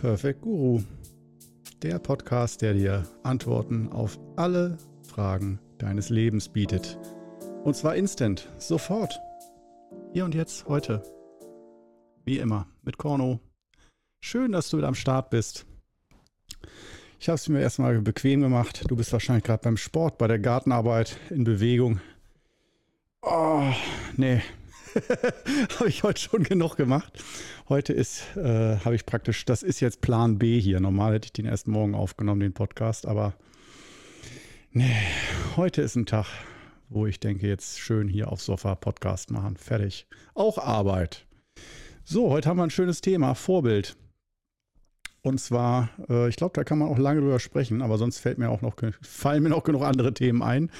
Perfect Guru, der Podcast, der dir Antworten auf alle Fragen deines Lebens bietet. Und zwar instant, sofort. Hier und jetzt, heute. Wie immer, mit Korno. Schön, dass du wieder am Start bist. Ich habe es mir erstmal bequem gemacht. Du bist wahrscheinlich gerade beim Sport, bei der Gartenarbeit, in Bewegung. Oh, nee, habe ich heute schon genug gemacht. Heute ist, äh, habe ich praktisch, das ist jetzt Plan B hier. Normal hätte ich den erst morgen aufgenommen, den Podcast, aber nee, heute ist ein Tag, wo ich denke, jetzt schön hier aufs Sofa Podcast machen. Fertig. Auch Arbeit. So, heute haben wir ein schönes Thema, Vorbild. Und zwar, äh, ich glaube, da kann man auch lange drüber sprechen, aber sonst fällt mir auch noch, fallen mir noch genug andere Themen ein.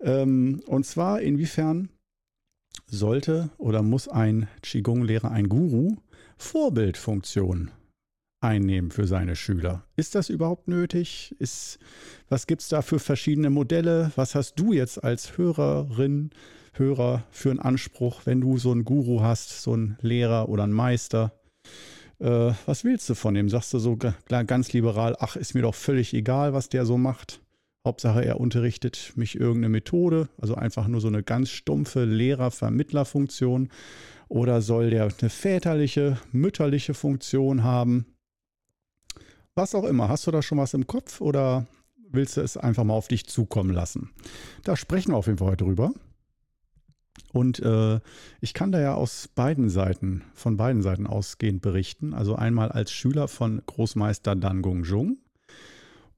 Ähm, und zwar, inwiefern sollte oder muss ein Qigong-Lehrer, ein Guru, Vorbildfunktion einnehmen für seine Schüler. Ist das überhaupt nötig? Ist, was gibt es da für verschiedene Modelle? Was hast du jetzt als Hörerin, Hörer für einen Anspruch, wenn du so einen Guru hast, so einen Lehrer oder einen Meister? Äh, was willst du von dem? Sagst du so ganz liberal, ach, ist mir doch völlig egal, was der so macht? Hauptsache, er unterrichtet mich irgendeine Methode, also einfach nur so eine ganz stumpfe Lehrer-Vermittler-Funktion. Oder soll der eine väterliche, mütterliche Funktion haben? Was auch immer. Hast du da schon was im Kopf oder willst du es einfach mal auf dich zukommen lassen? Da sprechen wir auf jeden Fall heute drüber. Und äh, ich kann da ja aus beiden Seiten, von beiden Seiten ausgehend berichten. Also einmal als Schüler von Großmeister Dan Gong Jung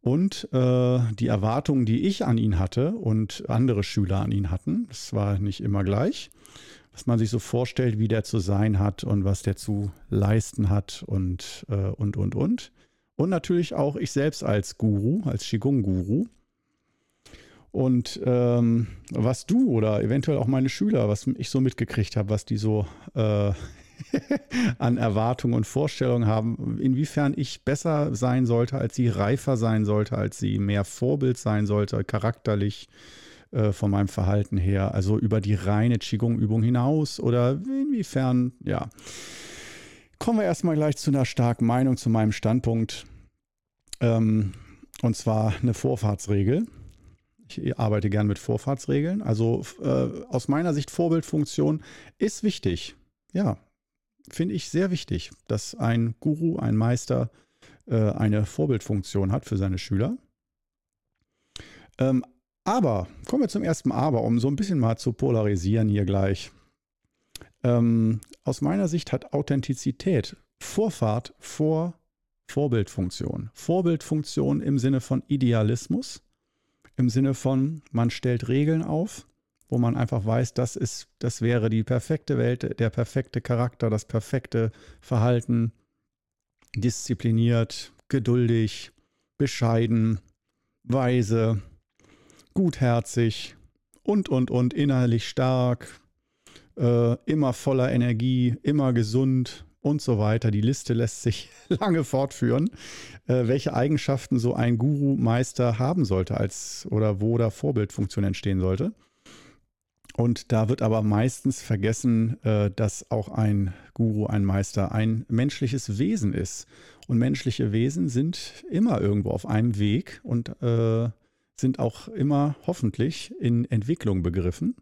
und äh, die Erwartungen, die ich an ihn hatte und andere Schüler an ihn hatten, das war nicht immer gleich, was man sich so vorstellt, wie der zu sein hat und was der zu leisten hat und, äh, und, und, und. Und natürlich auch ich selbst als Guru, als Qigong-Guru. Und ähm, was du oder eventuell auch meine Schüler, was ich so mitgekriegt habe, was die so äh, an Erwartungen und Vorstellungen haben, inwiefern ich besser sein sollte, als sie reifer sein sollte, als sie mehr Vorbild sein sollte, charakterlich äh, von meinem Verhalten her, also über die reine Qigong-Übung hinaus oder inwiefern, ja. Kommen wir erstmal gleich zu einer starken Meinung, zu meinem Standpunkt. Ähm, und zwar eine Vorfahrtsregel. Ich arbeite gern mit Vorfahrtsregeln. Also äh, aus meiner Sicht Vorbildfunktion ist wichtig. Ja, finde ich sehr wichtig, dass ein Guru, ein Meister äh, eine Vorbildfunktion hat für seine Schüler. Ähm, aber, kommen wir zum ersten Aber, um so ein bisschen mal zu polarisieren hier gleich. Ähm, aus meiner Sicht hat Authentizität Vorfahrt vor Vorbildfunktion. Vorbildfunktion im Sinne von Idealismus, im Sinne von, man stellt Regeln auf, wo man einfach weiß, das ist, das wäre die perfekte Welt, der perfekte Charakter, das perfekte Verhalten, diszipliniert, geduldig, bescheiden, weise, gutherzig und, und, und, innerlich stark, äh, immer voller Energie, immer gesund und so weiter. Die Liste lässt sich lange fortführen, äh, welche Eigenschaften so ein Guru-Meister haben sollte als oder wo da Vorbildfunktion entstehen sollte. Und da wird aber meistens vergessen, äh, dass auch ein Guru, ein Meister ein menschliches Wesen ist. Und menschliche Wesen sind immer irgendwo auf einem Weg und äh, sind auch immer hoffentlich in Entwicklung begriffen.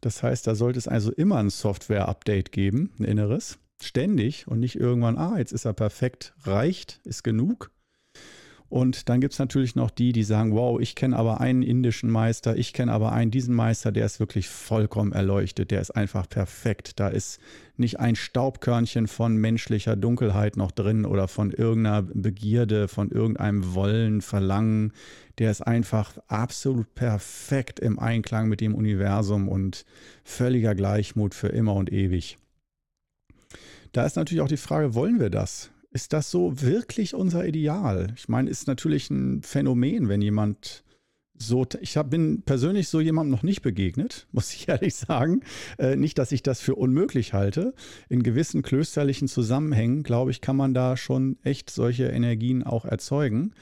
Das heißt, da sollte es also immer ein Software-Update geben, ein inneres, ständig und nicht irgendwann, ah, jetzt ist er perfekt, reicht, ist genug, und dann gibt es natürlich noch die, die sagen, wow, ich kenne aber einen indischen Meister, ich kenne aber einen diesen Meister, der ist wirklich vollkommen erleuchtet, der ist einfach perfekt. Da ist nicht ein Staubkörnchen von menschlicher Dunkelheit noch drin oder von irgendeiner Begierde, von irgendeinem Wollen, Verlangen. Der ist einfach absolut perfekt im Einklang mit dem Universum und völliger Gleichmut für immer und ewig. Da ist natürlich auch die Frage, wollen wir das? Ist das so wirklich unser Ideal? Ich meine, ist natürlich ein Phänomen, wenn jemand so, ich hab, bin persönlich so jemandem noch nicht begegnet, muss ich ehrlich sagen. Äh, nicht, dass ich das für unmöglich halte. In gewissen klösterlichen Zusammenhängen, glaube ich, kann man da schon echt solche Energien auch erzeugen.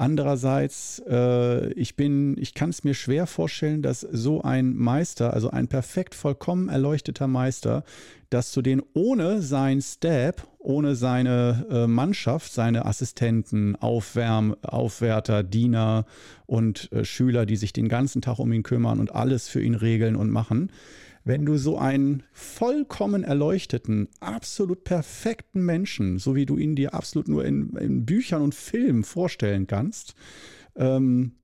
Andererseits, äh, ich bin, ich kann es mir schwer vorstellen, dass so ein Meister, also ein perfekt vollkommen erleuchteter Meister, dass du den ohne sein Stab, ohne seine äh, Mannschaft, seine Assistenten, Aufwärm, Aufwärter, Diener und äh, Schüler, die sich den ganzen Tag um ihn kümmern und alles für ihn regeln und machen, wenn du so einen vollkommen erleuchteten, absolut perfekten Menschen, so wie du ihn dir absolut nur in, in Büchern und Filmen vorstellen kannst, ähm,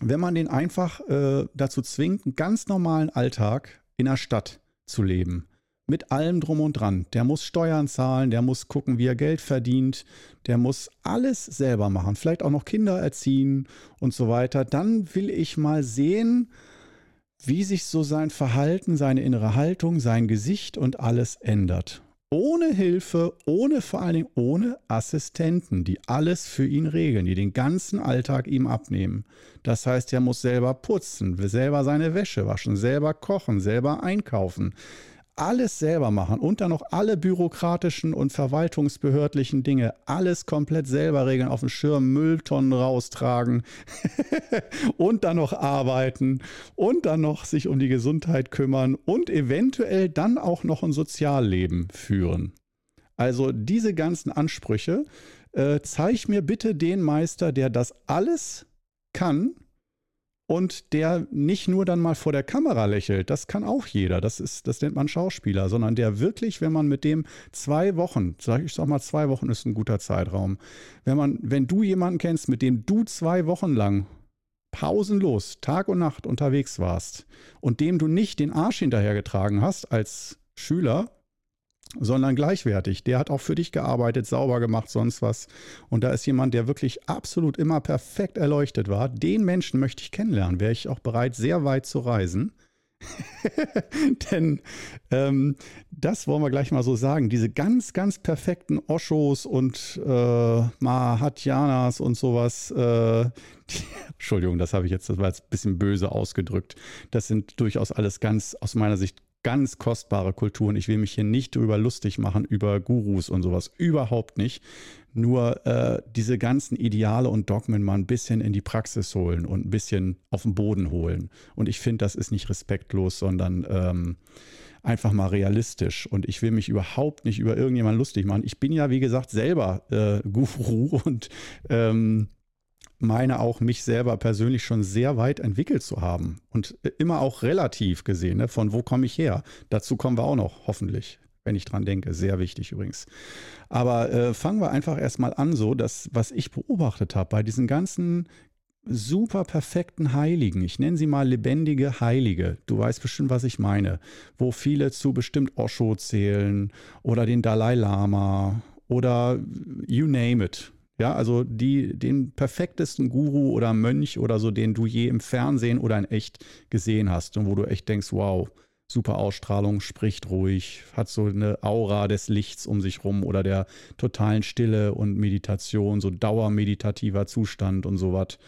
wenn man den einfach äh, dazu zwingt, einen ganz normalen Alltag in der Stadt zu leben, mit allem drum und dran. Der muss Steuern zahlen, der muss gucken, wie er Geld verdient, der muss alles selber machen, vielleicht auch noch Kinder erziehen und so weiter. Dann will ich mal sehen, wie sich so sein Verhalten, seine innere Haltung, sein Gesicht und alles ändert. Ohne Hilfe, ohne vor allen Dingen ohne Assistenten, die alles für ihn regeln, die den ganzen Alltag ihm abnehmen. Das heißt, er muss selber putzen, selber seine Wäsche waschen, selber kochen, selber einkaufen, alles selber machen und dann noch alle bürokratischen und verwaltungsbehördlichen Dinge, alles komplett selber regeln, auf dem Schirm Mülltonnen raustragen und dann noch arbeiten und dann noch sich um die Gesundheit kümmern und eventuell dann auch noch ein Sozialleben führen. Also diese ganzen Ansprüche, äh, zeig mir bitte den Meister, der das alles kann und der nicht nur dann mal vor der Kamera lächelt, das kann auch jeder, das, ist, das nennt man Schauspieler, sondern der wirklich, wenn man mit dem zwei Wochen, sag ich sag mal, zwei Wochen ist ein guter Zeitraum, wenn man, wenn du jemanden kennst, mit dem du zwei Wochen lang pausenlos Tag und Nacht unterwegs warst und dem du nicht den Arsch hinterhergetragen hast als Schüler, sondern gleichwertig. Der hat auch für dich gearbeitet, sauber gemacht, sonst was. Und da ist jemand, der wirklich absolut immer perfekt erleuchtet war. Den Menschen möchte ich kennenlernen. Wäre ich auch bereit, sehr weit zu reisen. Denn ähm, das wollen wir gleich mal so sagen. Diese ganz, ganz perfekten Oshos und äh, Mahatyanas und sowas. Äh, die, Entschuldigung, das habe ich jetzt, das war jetzt ein bisschen böse ausgedrückt. Das sind durchaus alles ganz aus meiner Sicht ganz kostbare Kulturen. Ich will mich hier nicht drüber lustig machen, über Gurus und sowas. Überhaupt nicht. Nur äh, diese ganzen Ideale und Dogmen mal ein bisschen in die Praxis holen und ein bisschen auf den Boden holen. Und ich finde, das ist nicht respektlos, sondern ähm, einfach mal realistisch. Und ich will mich überhaupt nicht über irgendjemanden lustig machen. Ich bin ja, wie gesagt, selber äh, Guru und ähm, meine auch, mich selber persönlich schon sehr weit entwickelt zu haben. Und immer auch relativ gesehen, ne? von wo komme ich her? Dazu kommen wir auch noch, hoffentlich, wenn ich dran denke. Sehr wichtig übrigens. Aber äh, fangen wir einfach erstmal an, so, dass, was ich beobachtet habe bei diesen ganzen super perfekten Heiligen, ich nenne sie mal lebendige Heilige, du weißt bestimmt, was ich meine, wo viele zu bestimmt Osho zählen oder den Dalai Lama oder you name it. Ja, also die, den perfektesten Guru oder Mönch oder so, den du je im Fernsehen oder in echt gesehen hast und wo du echt denkst, wow, super Ausstrahlung, spricht ruhig, hat so eine Aura des Lichts um sich rum oder der totalen Stille und Meditation, so dauermeditativer Zustand und sowas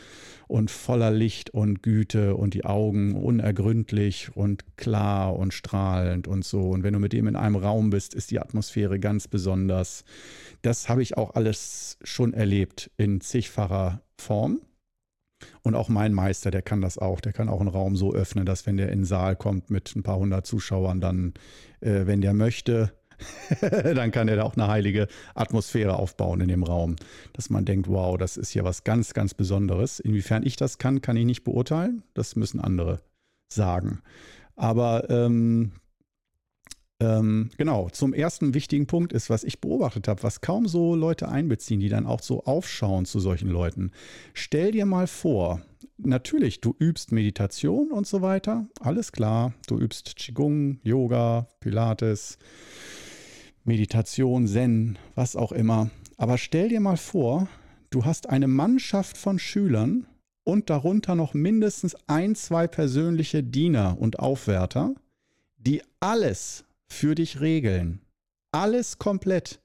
und voller Licht und Güte und die Augen unergründlich und klar und strahlend und so. Und wenn du mit dem in einem Raum bist, ist die Atmosphäre ganz besonders. Das habe ich auch alles schon erlebt in zigfacher Form. Und auch mein Meister, der kann das auch. Der kann auch einen Raum so öffnen, dass wenn der in den Saal kommt mit ein paar hundert Zuschauern, dann, äh, wenn der möchte, dann kann er da auch eine heilige Atmosphäre aufbauen in dem Raum, dass man denkt, wow, das ist hier was ganz, ganz Besonderes. Inwiefern ich das kann, kann ich nicht beurteilen. Das müssen andere sagen. Aber ähm, ähm, genau, zum ersten wichtigen Punkt ist, was ich beobachtet habe, was kaum so Leute einbeziehen, die dann auch so aufschauen zu solchen Leuten. Stell dir mal vor, natürlich, du übst Meditation und so weiter, alles klar. Du übst Qigong, Yoga, Pilates, Meditation, Zen, was auch immer. Aber stell dir mal vor, du hast eine Mannschaft von Schülern und darunter noch mindestens ein, zwei persönliche Diener und Aufwärter, die alles für dich regeln. Alles komplett.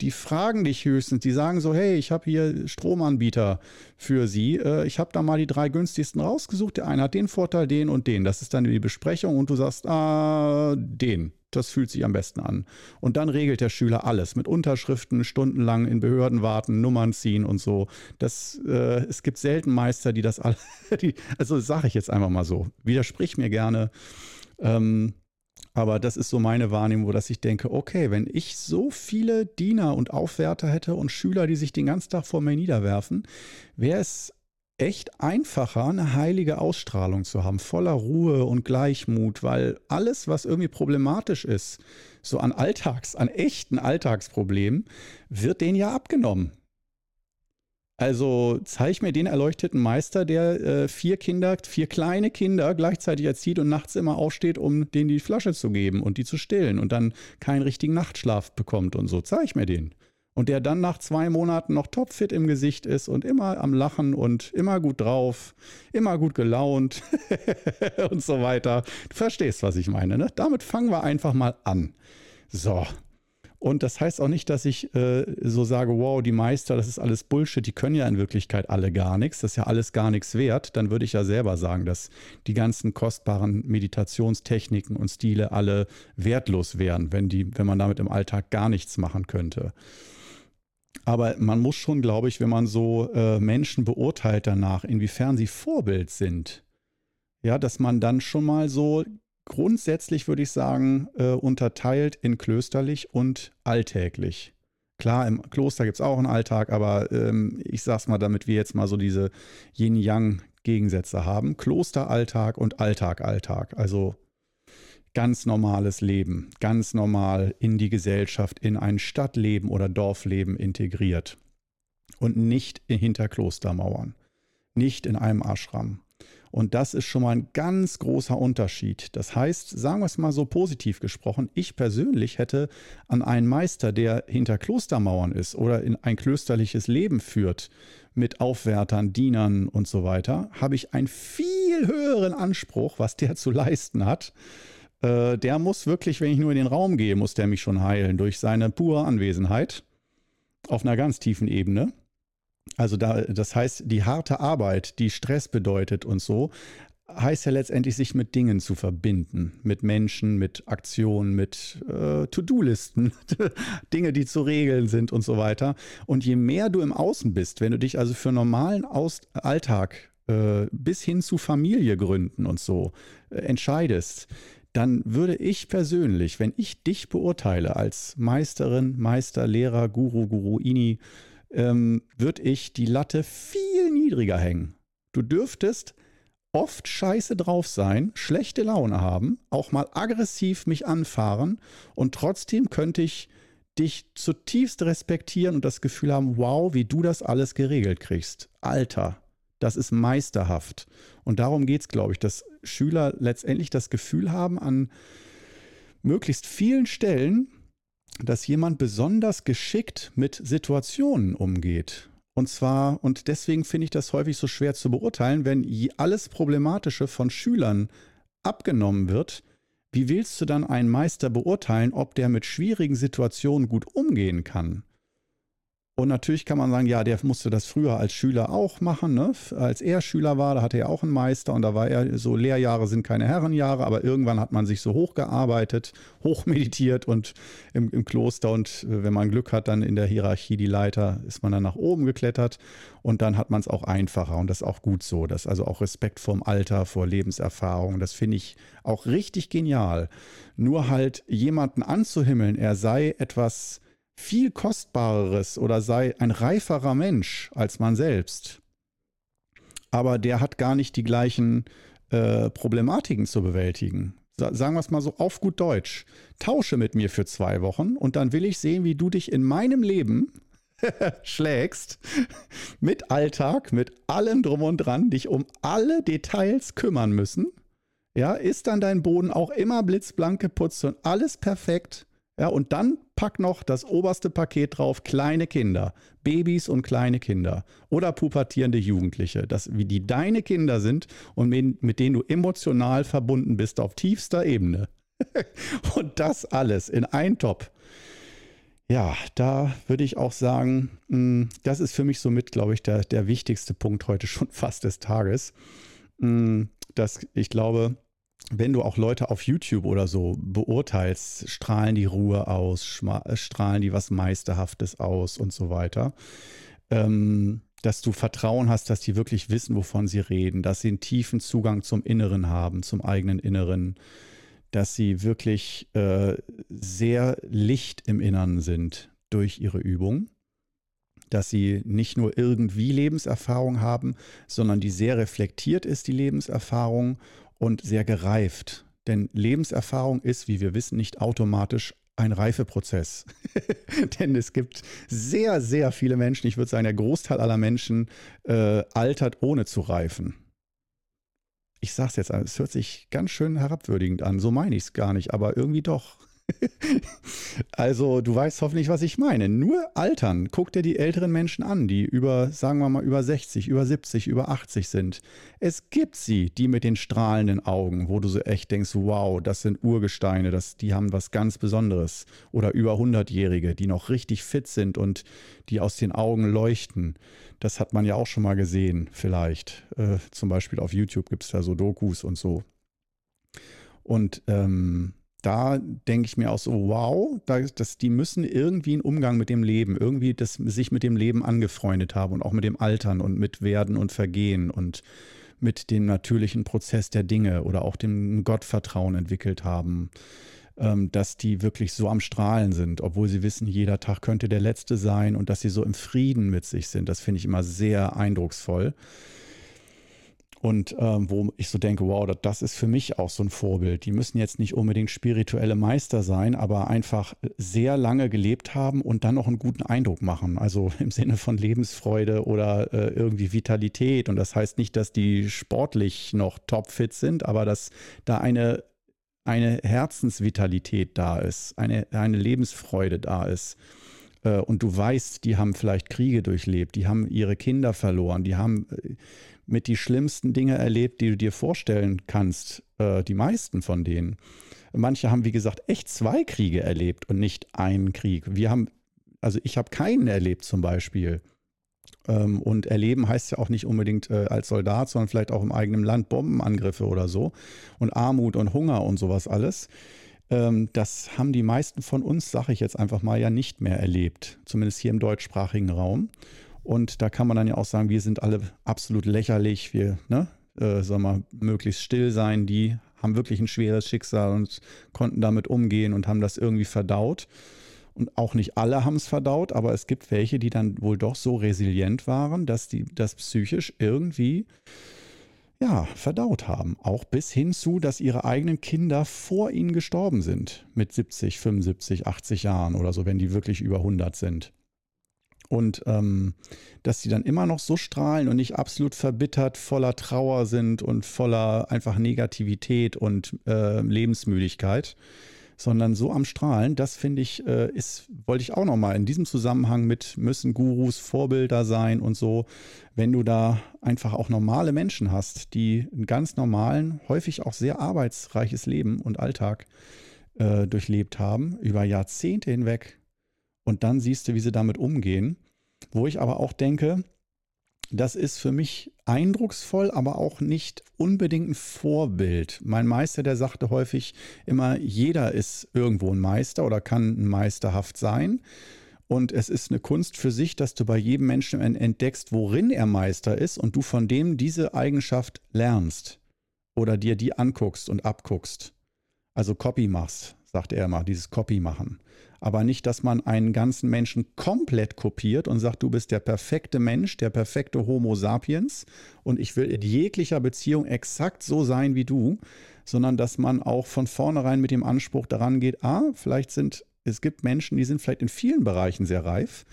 Die fragen dich höchstens, die sagen so, hey, ich habe hier Stromanbieter für Sie. Äh, ich habe da mal die drei günstigsten rausgesucht. Der eine hat den Vorteil, den und den. Das ist dann die Besprechung und du sagst, ah, den das fühlt sich am besten an. Und dann regelt der Schüler alles mit Unterschriften, stundenlang in Behörden warten, Nummern ziehen und so. Das, äh, es gibt selten Meister, die das alle, die, also sage ich jetzt einfach mal so, widersprich mir gerne. Ähm, aber das ist so meine Wahrnehmung, dass ich denke, okay, wenn ich so viele Diener und Aufwärter hätte und Schüler, die sich den ganzen Tag vor mir niederwerfen, wäre es echt einfacher, eine heilige Ausstrahlung zu haben, voller Ruhe und Gleichmut, weil alles, was irgendwie problematisch ist, so an Alltags, an echten Alltagsproblemen, wird denen ja abgenommen. Also zeig mir den erleuchteten Meister, der äh, vier Kinder, vier kleine Kinder gleichzeitig erzieht und nachts immer aufsteht, um denen die Flasche zu geben und die zu stillen und dann keinen richtigen Nachtschlaf bekommt und so. Zeig mir den. Und der dann nach zwei Monaten noch topfit im Gesicht ist und immer am Lachen und immer gut drauf, immer gut gelaunt und so weiter. Du verstehst, was ich meine. Ne? Damit fangen wir einfach mal an. So, und das heißt auch nicht, dass ich äh, so sage, wow, die Meister, das ist alles Bullshit, die können ja in Wirklichkeit alle gar nichts, das ist ja alles gar nichts wert. Dann würde ich ja selber sagen, dass die ganzen kostbaren Meditationstechniken und Stile alle wertlos wären, wenn, die, wenn man damit im Alltag gar nichts machen könnte. Aber man muss schon, glaube ich, wenn man so äh, Menschen beurteilt danach, inwiefern sie Vorbild sind, ja, dass man dann schon mal so grundsätzlich würde ich sagen, äh, unterteilt in klösterlich und alltäglich. Klar, im Kloster gibt es auch einen Alltag, aber ähm, ich sag's mal, damit wir jetzt mal so diese Yin-Yang-Gegensätze haben. Klosteralltag und Alltag-Alltag. Also ganz normales Leben, ganz normal in die Gesellschaft, in ein Stadtleben oder Dorfleben integriert. Und nicht hinter Klostermauern, nicht in einem Ashram. Und das ist schon mal ein ganz großer Unterschied. Das heißt, sagen wir es mal so positiv gesprochen, ich persönlich hätte an einen Meister, der hinter Klostermauern ist oder in ein klösterliches Leben führt, mit Aufwärtern, Dienern und so weiter, habe ich einen viel höheren Anspruch, was der zu leisten hat. Äh, der muss wirklich, wenn ich nur in den Raum gehe, muss der mich schon heilen durch seine pure Anwesenheit auf einer ganz tiefen Ebene. Also da, das heißt, die harte Arbeit, die Stress bedeutet und so, heißt ja letztendlich, sich mit Dingen zu verbinden, mit Menschen, mit Aktionen, mit äh, To-Do-Listen, Dinge, die zu regeln sind und so weiter. Und je mehr du im Außen bist, wenn du dich also für normalen Aus Alltag äh, bis hin zu Familie gründen und so äh, entscheidest, dann würde ich persönlich, wenn ich dich beurteile als Meisterin, Meister, Lehrer, Guru, Guruini, ähm, würde ich die Latte viel niedriger hängen. Du dürftest oft scheiße drauf sein, schlechte Laune haben, auch mal aggressiv mich anfahren und trotzdem könnte ich dich zutiefst respektieren und das Gefühl haben, wow, wie du das alles geregelt kriegst. Alter, das ist meisterhaft. Und darum geht es, glaube ich, dass Schüler letztendlich das Gefühl haben, an möglichst vielen Stellen dass jemand besonders geschickt mit Situationen umgeht. Und zwar, und deswegen finde ich das häufig so schwer zu beurteilen, wenn alles Problematische von Schülern abgenommen wird, wie willst du dann einen Meister beurteilen, ob der mit schwierigen Situationen gut umgehen kann? Und natürlich kann man sagen, ja, der musste das früher als Schüler auch machen. Ne? Als er Schüler war, da hatte er auch einen Meister und da war er so, Lehrjahre sind keine Herrenjahre, aber irgendwann hat man sich so hochgearbeitet, hochmeditiert und im, im Kloster und äh, wenn man Glück hat, dann in der Hierarchie die Leiter, ist man dann nach oben geklettert und dann hat man es auch einfacher und das ist auch gut so. Das also auch Respekt vorm Alter, vor Lebenserfahrung. Das finde ich auch richtig genial. Nur halt jemanden anzuhimmeln, er sei etwas viel kostbareres oder sei ein reiferer Mensch als man selbst. Aber der hat gar nicht die gleichen äh, Problematiken zu bewältigen. Sa sagen wir es mal so auf gut Deutsch. Tausche mit mir für zwei Wochen und dann will ich sehen, wie du dich in meinem Leben schlägst, mit Alltag, mit allem drum und dran, dich um alle Details kümmern müssen. Ja, ist dann dein Boden auch immer blitzblank geputzt und alles perfekt? Ja, und dann pack noch das oberste Paket drauf, kleine Kinder, Babys und kleine Kinder oder pubertierende Jugendliche, das, wie die deine Kinder sind und mit, denen du emotional verbunden bist auf tiefster Ebene. und das alles in ein Top. Ja, da würde ich auch sagen, hm, das ist für mich somit, glaube ich, der, der wichtigste Punkt heute schon fast des Tages. Hm, dass ich glaube, wenn du auch Leute auf YouTube oder so beurteilst, strahlen die Ruhe aus, äh, strahlen die was Meisterhaftes aus und so weiter. Ähm, dass du Vertrauen hast, dass die wirklich wissen, wovon sie reden, dass sie einen tiefen Zugang zum Inneren haben, zum eigenen Inneren, dass sie wirklich äh, sehr licht im Inneren sind durch ihre Übung, dass sie nicht nur irgendwie Lebenserfahrung haben, sondern die sehr reflektiert ist, die Lebenserfahrung und sehr gereift. Denn Lebenserfahrung ist, wie wir wissen, nicht automatisch ein Reifeprozess. Denn es gibt sehr, sehr viele Menschen, ich würde sagen, der Großteil aller Menschen äh, altert ohne zu reifen. Ich sage es jetzt, es hört sich ganz schön herabwürdigend an, so meine ich es gar nicht, aber irgendwie doch. also, du weißt hoffentlich, was ich meine. Nur altern. Guck dir die älteren Menschen an, die über, sagen wir mal, über 60, über 70, über 80 sind. Es gibt sie, die mit den strahlenden Augen, wo du so echt denkst, wow, das sind Urgesteine, das, die haben was ganz Besonderes. Oder über 100-Jährige, die noch richtig fit sind und die aus den Augen leuchten. Das hat man ja auch schon mal gesehen, vielleicht. Äh, zum Beispiel auf YouTube gibt es da so Dokus und so. Und ähm, da denke ich mir auch so, wow, das, die müssen irgendwie einen Umgang mit dem Leben, irgendwie das, sich mit dem Leben angefreundet haben und auch mit dem Altern und mit Werden und Vergehen und mit dem natürlichen Prozess der Dinge oder auch dem Gottvertrauen entwickelt haben, ähm, dass die wirklich so am Strahlen sind, obwohl sie wissen, jeder Tag könnte der letzte sein und dass sie so im Frieden mit sich sind. Das finde ich immer sehr eindrucksvoll. Und ähm, wo ich so denke, wow, das, ist für mich auch so ein Vorbild. Die müssen jetzt nicht unbedingt spirituelle Meister sein, aber einfach sehr lange gelebt haben und dann noch einen guten Eindruck machen. Also im Sinne von Lebensfreude oder äh, irgendwie Vitalität. Und das heißt nicht, dass die sportlich noch topfit sind, aber dass da eine, eine Herzensvitalität da ist, eine, eine Lebensfreude da ist äh, und du weißt, die haben vielleicht Kriege durchlebt, die haben ihre Kinder verloren, die haben äh, mit die schlimmsten Dinge erlebt, die du dir vorstellen kannst. Äh, die meisten von denen. Manche haben, wie gesagt, echt zwei Kriege erlebt und nicht einen Krieg. Wir haben, also ich habe keinen erlebt zum Beispiel. Ähm, und erleben heißt ja auch nicht unbedingt äh, als Soldat, sondern vielleicht auch im eigenen Land Bombenangriffe oder so. Und Armut und Hunger und sowas alles. Ähm, das haben die meisten von uns, sage ich jetzt einfach mal, ja nicht mehr erlebt. Zumindest hier im deutschsprachigen Raum. Und da kann man dann ja auch sagen, wir sind alle absolut lächerlich, wir, ne, äh, sagen wir, möglichst still sein, die haben wirklich ein schweres Schicksal und konnten damit umgehen und haben das irgendwie verdaut. Und auch nicht alle haben es verdaut, aber es gibt welche, die dann wohl doch so resilient waren, dass die das psychisch irgendwie ja, verdaut haben. Auch bis hin zu, dass ihre eigenen Kinder vor ihnen gestorben sind. Mit 70, 75, 80 Jahren oder so, wenn die wirklich über 100 sind. Und ähm, dass sie dann immer noch so strahlen und nicht absolut verbittert, voller Trauer sind und voller einfach Negativität und äh, Lebensmüdigkeit, sondern so am Strahlen, das finde ich, äh, ist, wollte ich auch nochmal in diesem Zusammenhang mit, müssen Gurus Vorbilder sein und so, wenn du da einfach auch normale Menschen hast, die einen ganz normalen, häufig auch sehr arbeitsreiches Leben und Alltag äh, durchlebt haben, über Jahrzehnte hinweg und dann siehst du, wie sie damit umgehen. Wo ich aber auch denke, das ist für mich eindrucksvoll, aber auch nicht unbedingt ein Vorbild. Mein Meister, der sagte häufig immer, jeder ist irgendwo ein Meister oder kann ein meisterhaft sein. Und es ist eine Kunst für sich, dass du bei jedem Menschen entdeckst, worin er Meister ist und du von dem diese Eigenschaft lernst oder dir die anguckst und abguckst. Also Copy machst, sagt er immer, dieses Copy machen aber nicht, dass man einen ganzen Menschen komplett kopiert und sagt, du bist der perfekte Mensch, der perfekte Homo sapiens und ich will in jeglicher Beziehung exakt so sein wie du, sondern dass man auch von vornherein mit dem Anspruch daran geht, ah, vielleicht sind, es gibt Menschen, die sind vielleicht in vielen Bereichen sehr reif,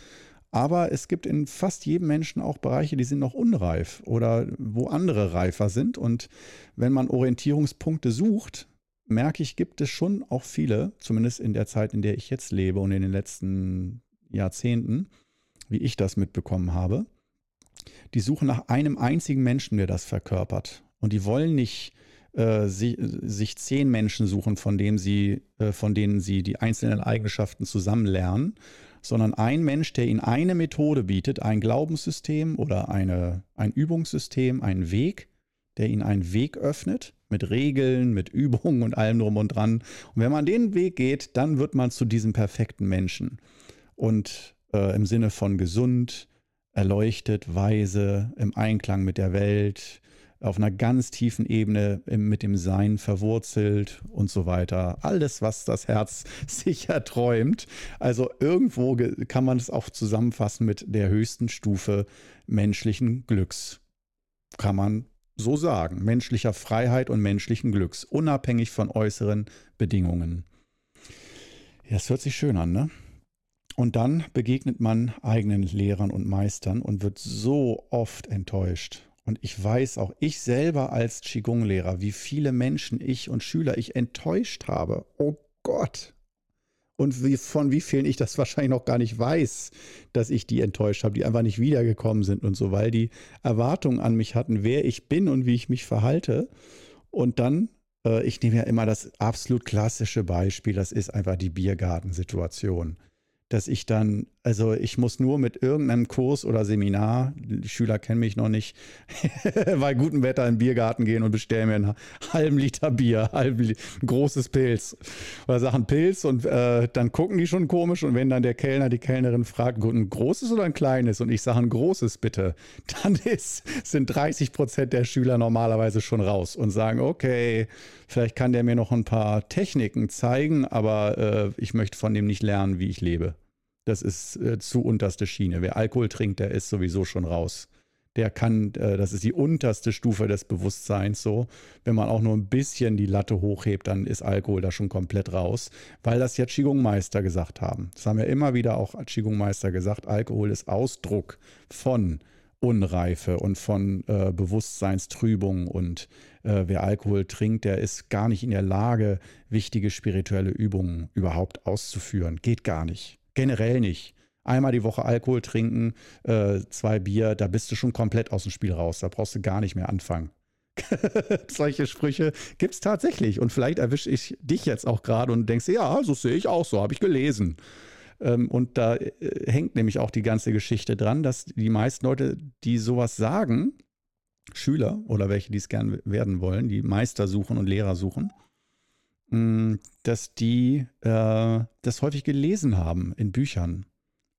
aber es gibt in fast jedem Menschen auch Bereiche, die sind noch unreif oder wo andere reifer sind. Und wenn man Orientierungspunkte sucht, merke ich, gibt es schon auch viele, zumindest in der Zeit, in der ich jetzt lebe und in den letzten Jahrzehnten, wie ich das mitbekommen habe, die suchen nach einem einzigen Menschen, der das verkörpert. Und die wollen nicht äh, sie, sich zehn Menschen suchen, von, dem sie, äh, von denen sie die einzelnen Eigenschaften zusammen lernen, sondern ein Mensch, der ihnen eine Methode bietet, ein Glaubenssystem oder eine, ein Übungssystem, einen Weg, der ihnen einen Weg öffnet, mit Regeln, mit Übungen und allem drum und dran. Und wenn man den Weg geht, dann wird man zu diesem perfekten Menschen. Und äh, im Sinne von gesund, erleuchtet, weise, im Einklang mit der Welt, auf einer ganz tiefen Ebene mit dem Sein verwurzelt und so weiter. Alles, was das Herz sich erträumt. Also irgendwo kann man es auch zusammenfassen mit der höchsten Stufe menschlichen Glücks. Kann man so sagen. Menschlicher Freiheit und menschlichen Glücks, unabhängig von äußeren Bedingungen. Ja, es hört sich schön an, ne? Und dann begegnet man eigenen Lehrern und Meistern und wird so oft enttäuscht. Und ich weiß auch, ich selber als Qigong-Lehrer, wie viele Menschen ich und Schüler ich enttäuscht habe. Oh Gott. Und wie, von wie vielen ich das wahrscheinlich noch gar nicht weiß, dass ich die enttäuscht habe, die einfach nicht wiedergekommen sind und so, weil die Erwartungen an mich hatten, wer ich bin und wie ich mich verhalte. Und dann, äh, ich nehme ja immer das absolut klassische Beispiel, das ist einfach die Biergartensituation dass ich dann, also ich muss nur mit irgendeinem Kurs oder Seminar, die Schüler kennen mich noch nicht, bei gutem Wetter in den Biergarten gehen und bestellen mir einen halben Liter Bier, halb, ein großes Pilz. Oder sagen Pilz und äh, dann gucken die schon komisch und wenn dann der Kellner, die Kellnerin fragt, ein großes oder ein kleines und ich sage ein großes bitte, dann ist, sind 30 Prozent der Schüler normalerweise schon raus und sagen, okay, vielleicht kann der mir noch ein paar Techniken zeigen, aber äh, ich möchte von dem nicht lernen, wie ich lebe. Das ist äh, zu unterste Schiene. Wer Alkohol trinkt, der ist sowieso schon raus. Der kann, äh, das ist die unterste Stufe des Bewusstseins so. Wenn man auch nur ein bisschen die Latte hochhebt, dann ist Alkohol da schon komplett raus, weil das ja Qigong-Meister gesagt haben. Das haben ja immer wieder auch Qigong-Meister gesagt. Alkohol ist Ausdruck von Unreife und von äh, Bewusstseinstrübung. Und äh, wer Alkohol trinkt, der ist gar nicht in der Lage, wichtige spirituelle Übungen überhaupt auszuführen. Geht gar nicht. Generell nicht. Einmal die Woche Alkohol trinken, äh, zwei Bier, da bist du schon komplett aus dem Spiel raus. Da brauchst du gar nicht mehr anfangen. Solche Sprüche gibt es tatsächlich. Und vielleicht erwische ich dich jetzt auch gerade und denkst, ja, so sehe ich auch, so habe ich gelesen. Ähm, und da äh, hängt nämlich auch die ganze Geschichte dran, dass die meisten Leute, die sowas sagen, Schüler oder welche, die es gern werden wollen, die Meister suchen und Lehrer suchen, dass die äh, das häufig gelesen haben in Büchern.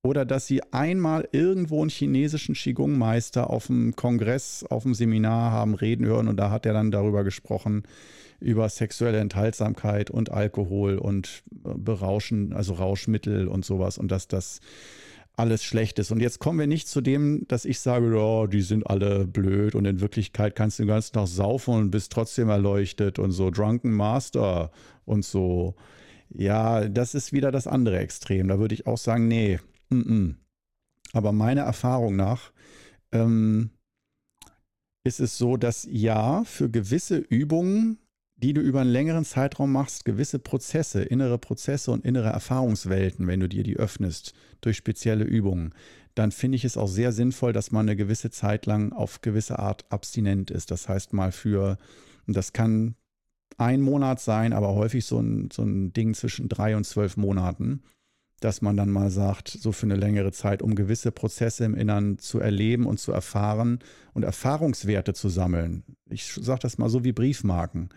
Oder dass sie einmal irgendwo einen chinesischen Qigong-Meister auf dem Kongress, auf dem Seminar haben reden hören und da hat er dann darüber gesprochen, über sexuelle Enthaltsamkeit und Alkohol und äh, Berauschen, also Rauschmittel und sowas und dass das alles schlecht ist. Und jetzt kommen wir nicht zu dem, dass ich sage, oh, die sind alle blöd und in Wirklichkeit kannst du den ganzen Tag saufen und bist trotzdem erleuchtet und so Drunken Master und so. Ja, das ist wieder das andere Extrem. Da würde ich auch sagen, nee. M -m. Aber meiner Erfahrung nach ähm, ist es so, dass ja, für gewisse Übungen die du über einen längeren Zeitraum machst, gewisse Prozesse, innere Prozesse und innere Erfahrungswelten, wenn du dir die öffnest durch spezielle Übungen, dann finde ich es auch sehr sinnvoll, dass man eine gewisse Zeit lang auf gewisse Art abstinent ist. Das heißt mal für, das kann ein Monat sein, aber häufig so ein, so ein Ding zwischen drei und zwölf Monaten, dass man dann mal sagt, so für eine längere Zeit, um gewisse Prozesse im Innern zu erleben und zu erfahren und Erfahrungswerte zu sammeln. Ich sage das mal so wie Briefmarken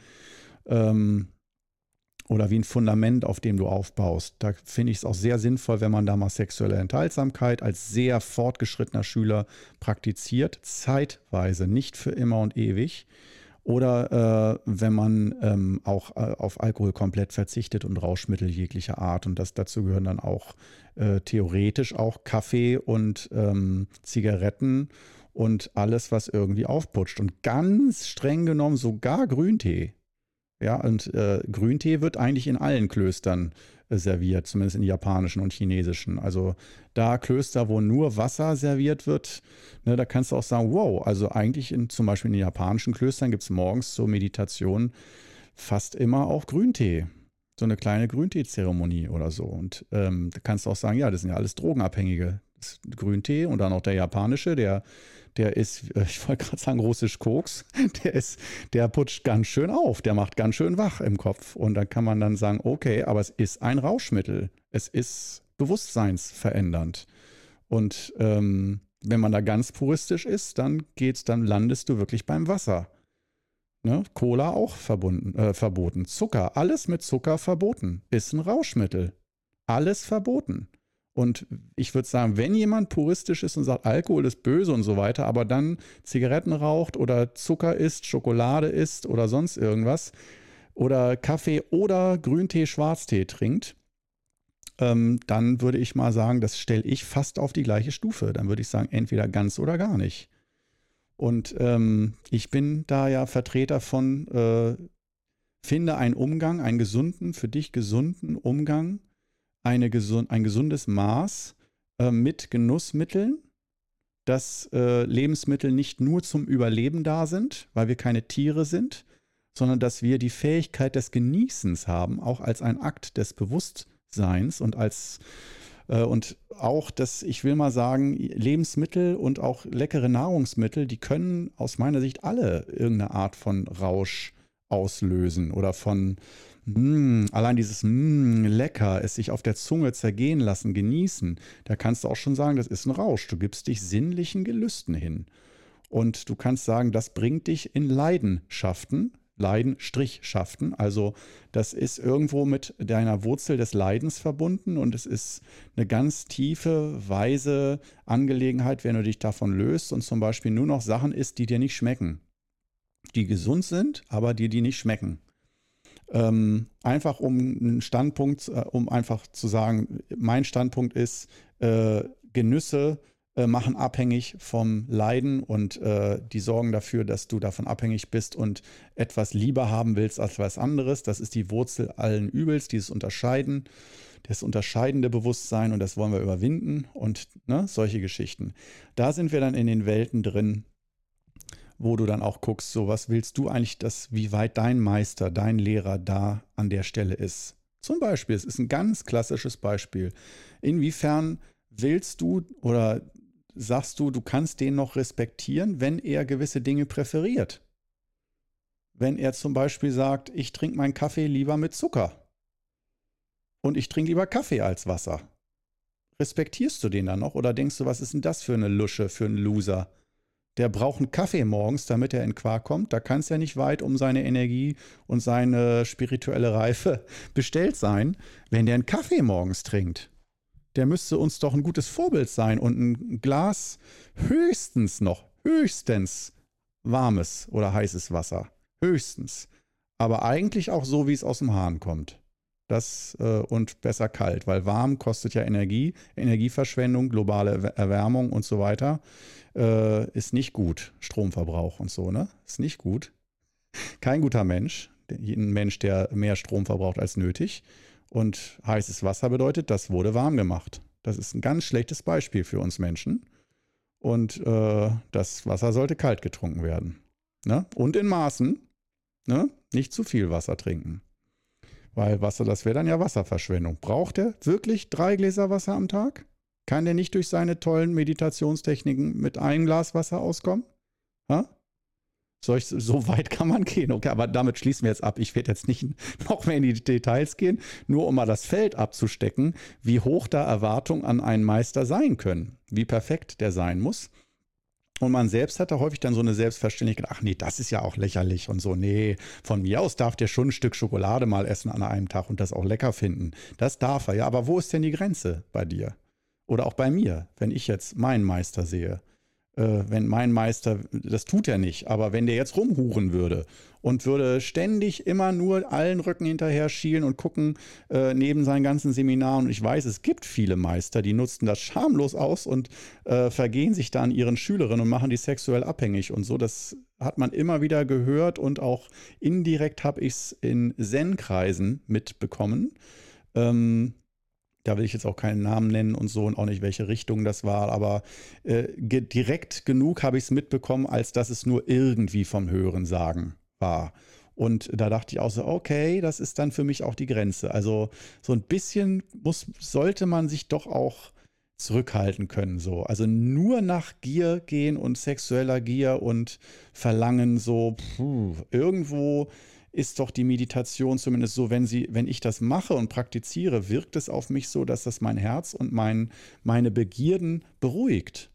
ähm, oder wie ein Fundament, auf dem du aufbaust. Da finde ich es auch sehr sinnvoll, wenn man da mal sexuelle Enthaltsamkeit als sehr fortgeschrittener Schüler praktiziert, zeitweise, nicht für immer und ewig. Oder äh, wenn man ähm, auch äh, auf Alkohol komplett verzichtet und Rauschmittel jeglicher Art. Und das dazu gehören dann auch äh, theoretisch auch Kaffee und ähm, Zigaretten und alles, was irgendwie aufputscht. Und ganz streng genommen sogar Grüntee. Ja, und äh, Grüntee wird eigentlich in allen Klöstern äh, serviert, zumindest in japanischen und chinesischen. Also da Klöster, wo nur Wasser serviert wird, ne, da kannst du auch sagen, wow, also eigentlich in, zum Beispiel in den japanischen Klöstern gibt es morgens zur Meditation fast immer auch Grüntee. So eine kleine Grüntee-Zeremonie oder so. Und ähm, da kannst du auch sagen, ja, das sind ja alles Drogenabhängige. Grüntee und dann auch der japanische, der der ist, äh, ich wollte gerade sagen, russisch Koks, der ist, der putscht ganz schön auf, der macht ganz schön wach im Kopf. Und dann kann man dann sagen, okay, aber es ist ein Rauschmittel. Es ist bewusstseinsverändernd. Und ähm, wenn man da ganz puristisch ist, dann geht's, dann landest du wirklich beim Wasser. Ne? Cola auch verbunden, äh, verboten. Zucker, alles mit Zucker verboten. Ist ein Rauschmittel. Alles verboten. Und ich würde sagen, wenn jemand puristisch ist und sagt, Alkohol ist böse und so weiter, aber dann Zigaretten raucht oder Zucker isst, Schokolade isst oder sonst irgendwas oder Kaffee oder Grüntee, Schwarztee trinkt, ähm, dann würde ich mal sagen, das stelle ich fast auf die gleiche Stufe. Dann würde ich sagen, entweder ganz oder gar nicht. Und ähm, ich bin da ja Vertreter von, äh, finde einen Umgang, einen gesunden, für dich gesunden Umgang, eine gesund, ein gesundes Maß äh, mit Genussmitteln, dass äh, Lebensmittel nicht nur zum Überleben da sind, weil wir keine Tiere sind, sondern dass wir die Fähigkeit des Genießens haben, auch als ein Akt des Bewusstseins und als äh, und auch das, ich will mal sagen, Lebensmittel und auch leckere Nahrungsmittel, die können aus meiner Sicht alle irgendeine Art von Rausch auslösen oder von mh, hm, allein dieses mh, hm, lecker, es sich auf der Zunge zergehen lassen, genießen. Da kannst du auch schon sagen, das ist ein Rausch. Du gibst dich sinnlichen Gelüsten hin. Und du kannst sagen, das bringt dich in Leidenschaften, Leidenstrichschaften. Also das ist irgendwo mit deiner Wurzel des Leidens verbunden und es ist eine ganz tiefe, weise Angelegenheit, wenn du dich davon löst und zum Beispiel nur noch Sachen isst, die dir nicht schmecken. Die gesund sind, aber die dir nicht schmecken. Ähm, einfach um einen Standpunkt, äh, um einfach zu sagen, mein Standpunkt ist, äh, Genüsse äh, machen abhängig vom Leiden und äh, die sorgen dafür, dass du davon abhängig bist und etwas lieber haben willst als was anderes. Das ist die Wurzel allen Übels, dieses Unterscheiden, das unterscheidende Bewusstsein und das wollen wir überwinden und ne, solche Geschichten. Da sind wir dann in den Welten drin, wo du dann auch guckst, so was willst du eigentlich, dass, wie weit dein Meister, dein Lehrer da an der Stelle ist. Zum Beispiel, es ist ein ganz klassisches Beispiel. Inwiefern willst du oder sagst du, du kannst den noch respektieren, wenn er gewisse Dinge präferiert. Wenn er zum Beispiel sagt, ich trinke meinen Kaffee lieber mit Zucker und ich trinke lieber Kaffee als Wasser. Respektierst du den dann noch oder denkst du, was ist denn das für eine Lusche, für einen Loser? Der braucht einen Kaffee morgens, damit er in Quark kommt. Da kann es ja nicht weit um seine Energie und seine spirituelle Reife bestellt sein, wenn der einen Kaffee morgens trinkt der müsste uns doch ein gutes Vorbild sein und ein Glas höchstens noch, höchstens warmes oder heißes Wasser. Höchstens. Aber eigentlich auch so, wie es aus dem Hahn kommt. Das äh, und besser kalt, weil warm kostet ja Energie, Energieverschwendung, globale Erwärmung und so weiter. Äh, ist nicht gut. Stromverbrauch und so, ne? Ist nicht gut. Kein guter Mensch. Ein Mensch, der mehr Strom verbraucht als nötig. Und heißes Wasser bedeutet, das wurde warm gemacht. Das ist ein ganz schlechtes Beispiel für uns Menschen. Und äh, das Wasser sollte kalt getrunken werden. Ne? Und in Maßen. Ne? Nicht zu viel Wasser trinken. Weil Wasser, das wäre dann ja Wasserverschwendung. Braucht er wirklich drei Gläser Wasser am Tag? Kann der nicht durch seine tollen Meditationstechniken mit einem Glas Wasser auskommen? Ha? Solch, so weit kann man gehen. Okay, aber damit schließen wir jetzt ab. Ich werde jetzt nicht noch mehr in die Details gehen, nur um mal das Feld abzustecken, wie hoch da Erwartungen an einen Meister sein können, wie perfekt der sein muss. Und man selbst hat da häufig dann so eine Selbstverständlichkeit, ach nee, das ist ja auch lächerlich und so, nee, von mir aus darf der schon ein Stück Schokolade mal essen an einem Tag und das auch lecker finden. Das darf er, ja, aber wo ist denn die Grenze bei dir? Oder auch bei mir, wenn ich jetzt meinen Meister sehe? Äh, wenn mein Meister, das tut er nicht, aber wenn der jetzt rumhuren würde und würde ständig immer nur allen Rücken hinterher schielen und gucken äh, neben seinen ganzen Seminaren. Und ich weiß, es gibt viele Meister, die nutzen das schamlos aus und äh, vergehen sich da an ihren Schülerinnen und machen die sexuell abhängig und so. Das hat man immer wieder gehört und auch indirekt habe ich es in Zen-Kreisen mitbekommen. Ähm, da will ich jetzt auch keinen Namen nennen und so und auch nicht, welche Richtung das war, aber äh, ge direkt genug habe ich es mitbekommen, als dass es nur irgendwie vom Hören sagen war. Und da dachte ich auch so, okay, das ist dann für mich auch die Grenze. Also so ein bisschen muss, sollte man sich doch auch zurückhalten können. So. Also nur nach Gier gehen und sexueller Gier und Verlangen, so puh, irgendwo ist doch die Meditation zumindest so, wenn sie, wenn ich das mache und praktiziere, wirkt es auf mich so, dass das mein Herz und mein, meine Begierden beruhigt.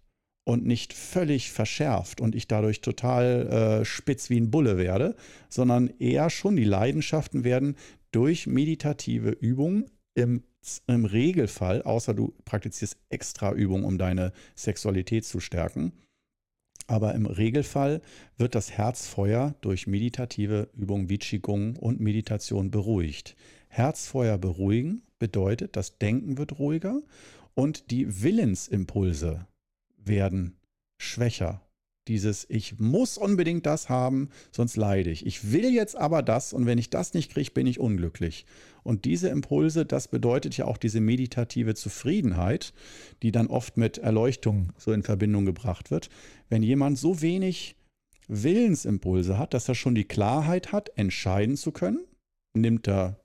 und nicht völlig verschärft und ich dadurch total äh, spitz wie ein Bulle werde, sondern eher schon die Leidenschaften werden durch meditative Übungen im, im Regelfall, außer du praktizierst extra Übungen, um deine Sexualität zu stärken. Aber im Regelfall wird das Herzfeuer durch meditative Übungen wie Qigong und Meditation beruhigt. Herzfeuer beruhigen bedeutet, das Denken wird ruhiger und die Willensimpulse werden schwächer. Dieses, ich muss unbedingt das haben, sonst leide ich. Ich will jetzt aber das und wenn ich das nicht kriege, bin ich unglücklich. Und diese Impulse, das bedeutet ja auch diese meditative Zufriedenheit, die dann oft mit Erleuchtung so in Verbindung gebracht wird. Wenn jemand so wenig Willensimpulse hat, dass er schon die Klarheit hat, entscheiden zu können, nimmt er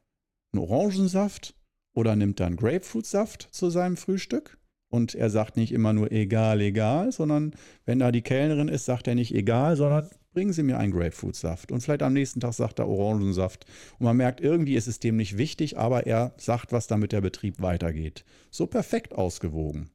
einen Orangensaft oder nimmt er einen Grapefruitsaft zu seinem Frühstück und er sagt nicht immer nur egal, egal, sondern wenn da die Kellnerin ist, sagt er nicht egal, sondern bringen Sie mir einen Grapefruitsaft. Und vielleicht am nächsten Tag sagt er Orangensaft. Und man merkt, irgendwie ist es dem nicht wichtig, aber er sagt was, damit der Betrieb weitergeht. So perfekt ausgewogen.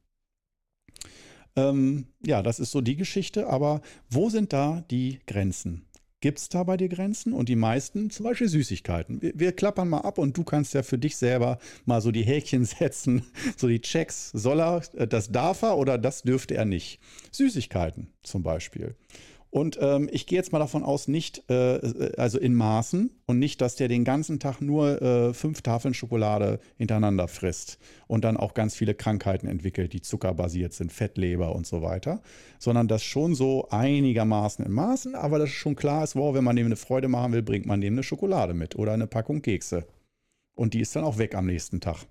Ähm, ja, das ist so die Geschichte, aber wo sind da die Grenzen? Gibt es da bei dir Grenzen? Und die meisten, zum Beispiel Süßigkeiten. Wir, wir, klappern mal ab und du kannst ja für dich selber mal so die Häkchen setzen, so die Checks. Soll er, äh, das darf er oder das dürfte er nicht? Süßigkeiten zum Beispiel. Und ähm, ich gehe jetzt mal davon aus, nicht, äh, äh, also in Maßen und nicht, dass der den ganzen Tag nur äh, fünf Tafeln Schokolade hintereinander frisst und dann auch ganz viele Krankheiten entwickelt, die zuckerbasiert sind, Fettleber und so weiter, sondern das schon so einigermaßen in Maßen, aber das schon klar ist, wow, wenn man dem eine Freude machen will, bringt man dem eine Schokolade mit oder eine Packung Kekse. Und die ist dann auch weg am nächsten Tag.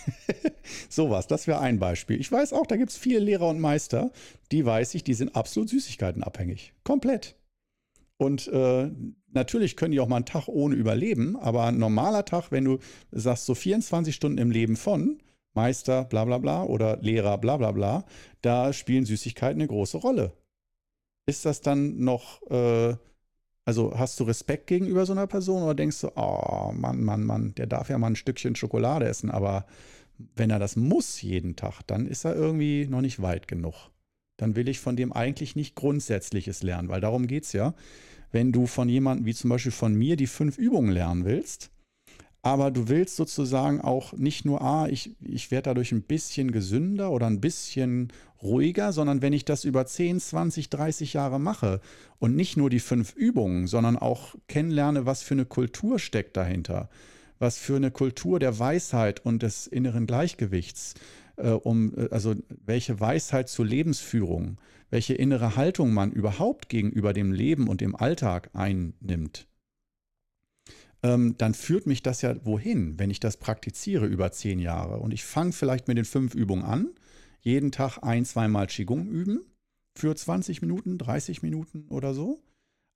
Sowas, das wäre ein Beispiel. Ich weiß auch, da gibt es viele Lehrer und Meister, die weiß ich, die sind absolut Süßigkeiten abhängig. Komplett. Und äh, natürlich können die auch mal einen Tag ohne überleben, aber ein normaler Tag, wenn du sagst, so 24 Stunden im Leben von Meister, bla bla bla oder Lehrer, bla bla bla, da spielen Süßigkeiten eine große Rolle. Ist das dann noch äh, also hast du Respekt gegenüber so einer Person oder denkst du, oh Mann, Mann, Mann, der darf ja mal ein Stückchen Schokolade essen, aber wenn er das muss jeden Tag, dann ist er irgendwie noch nicht weit genug. Dann will ich von dem eigentlich nicht Grundsätzliches lernen, weil darum geht es ja. Wenn du von jemandem wie zum Beispiel von mir die fünf Übungen lernen willst, aber du willst sozusagen auch nicht nur, ah, ich, ich werde dadurch ein bisschen gesünder oder ein bisschen ruhiger, sondern wenn ich das über 10, 20, 30 Jahre mache und nicht nur die fünf Übungen, sondern auch kennenlerne, was für eine Kultur steckt dahinter, was für eine Kultur der Weisheit und des inneren Gleichgewichts, äh, um, äh, also welche Weisheit zur Lebensführung, welche innere Haltung man überhaupt gegenüber dem Leben und dem Alltag einnimmt dann führt mich das ja wohin, wenn ich das praktiziere über zehn Jahre. Und ich fange vielleicht mit den fünf Übungen an, jeden Tag ein, zweimal Qigong üben für 20 Minuten, 30 Minuten oder so.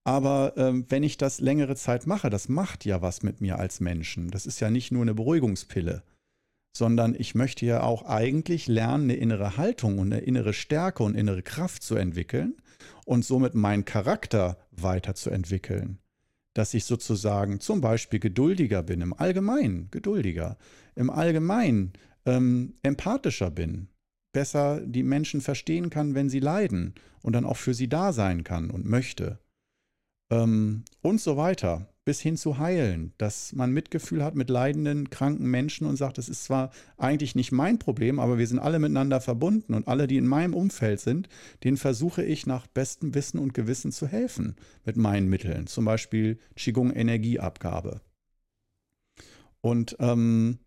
Aber ähm, wenn ich das längere Zeit mache, das macht ja was mit mir als Menschen. Das ist ja nicht nur eine Beruhigungspille, sondern ich möchte ja auch eigentlich lernen, eine innere Haltung und eine innere Stärke und innere Kraft zu entwickeln und somit meinen Charakter weiterzuentwickeln dass ich sozusagen zum Beispiel geduldiger bin, im Allgemeinen geduldiger, im Allgemeinen ähm, empathischer bin, besser die Menschen verstehen kann, wenn sie leiden und dann auch für sie da sein kann und möchte. Ähm, und so weiter bis hin zu heilen, dass man Mitgefühl hat mit leidenden, kranken Menschen und sagt, das ist zwar eigentlich nicht mein Problem, aber wir sind alle miteinander verbunden und alle, die in meinem Umfeld sind, denen versuche ich nach bestem Wissen und Gewissen zu helfen mit meinen Mitteln, zum Beispiel Qigong Energieabgabe. Und ähm,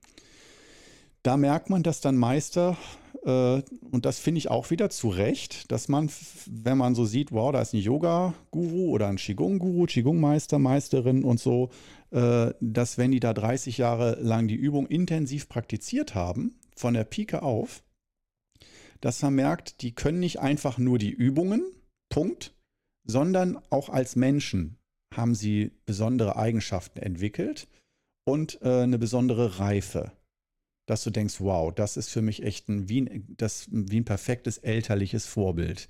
da merkt man, dass dann Meister und das finde ich auch wieder zu Recht, dass man, wenn man so sieht, wow, da ist ein Yoga-Guru oder ein Qigong-Guru, Qigong-Meister, Meisterin und so, äh, dass wenn die da 30 Jahre lang die Übung intensiv praktiziert haben, von der Pike auf, dass man merkt, die können nicht einfach nur die Übungen, Punkt, sondern auch als Menschen haben sie besondere Eigenschaften entwickelt und äh, eine besondere Reife dass du denkst, wow, das ist für mich echt ein, wie, ein, das, wie ein perfektes elterliches Vorbild.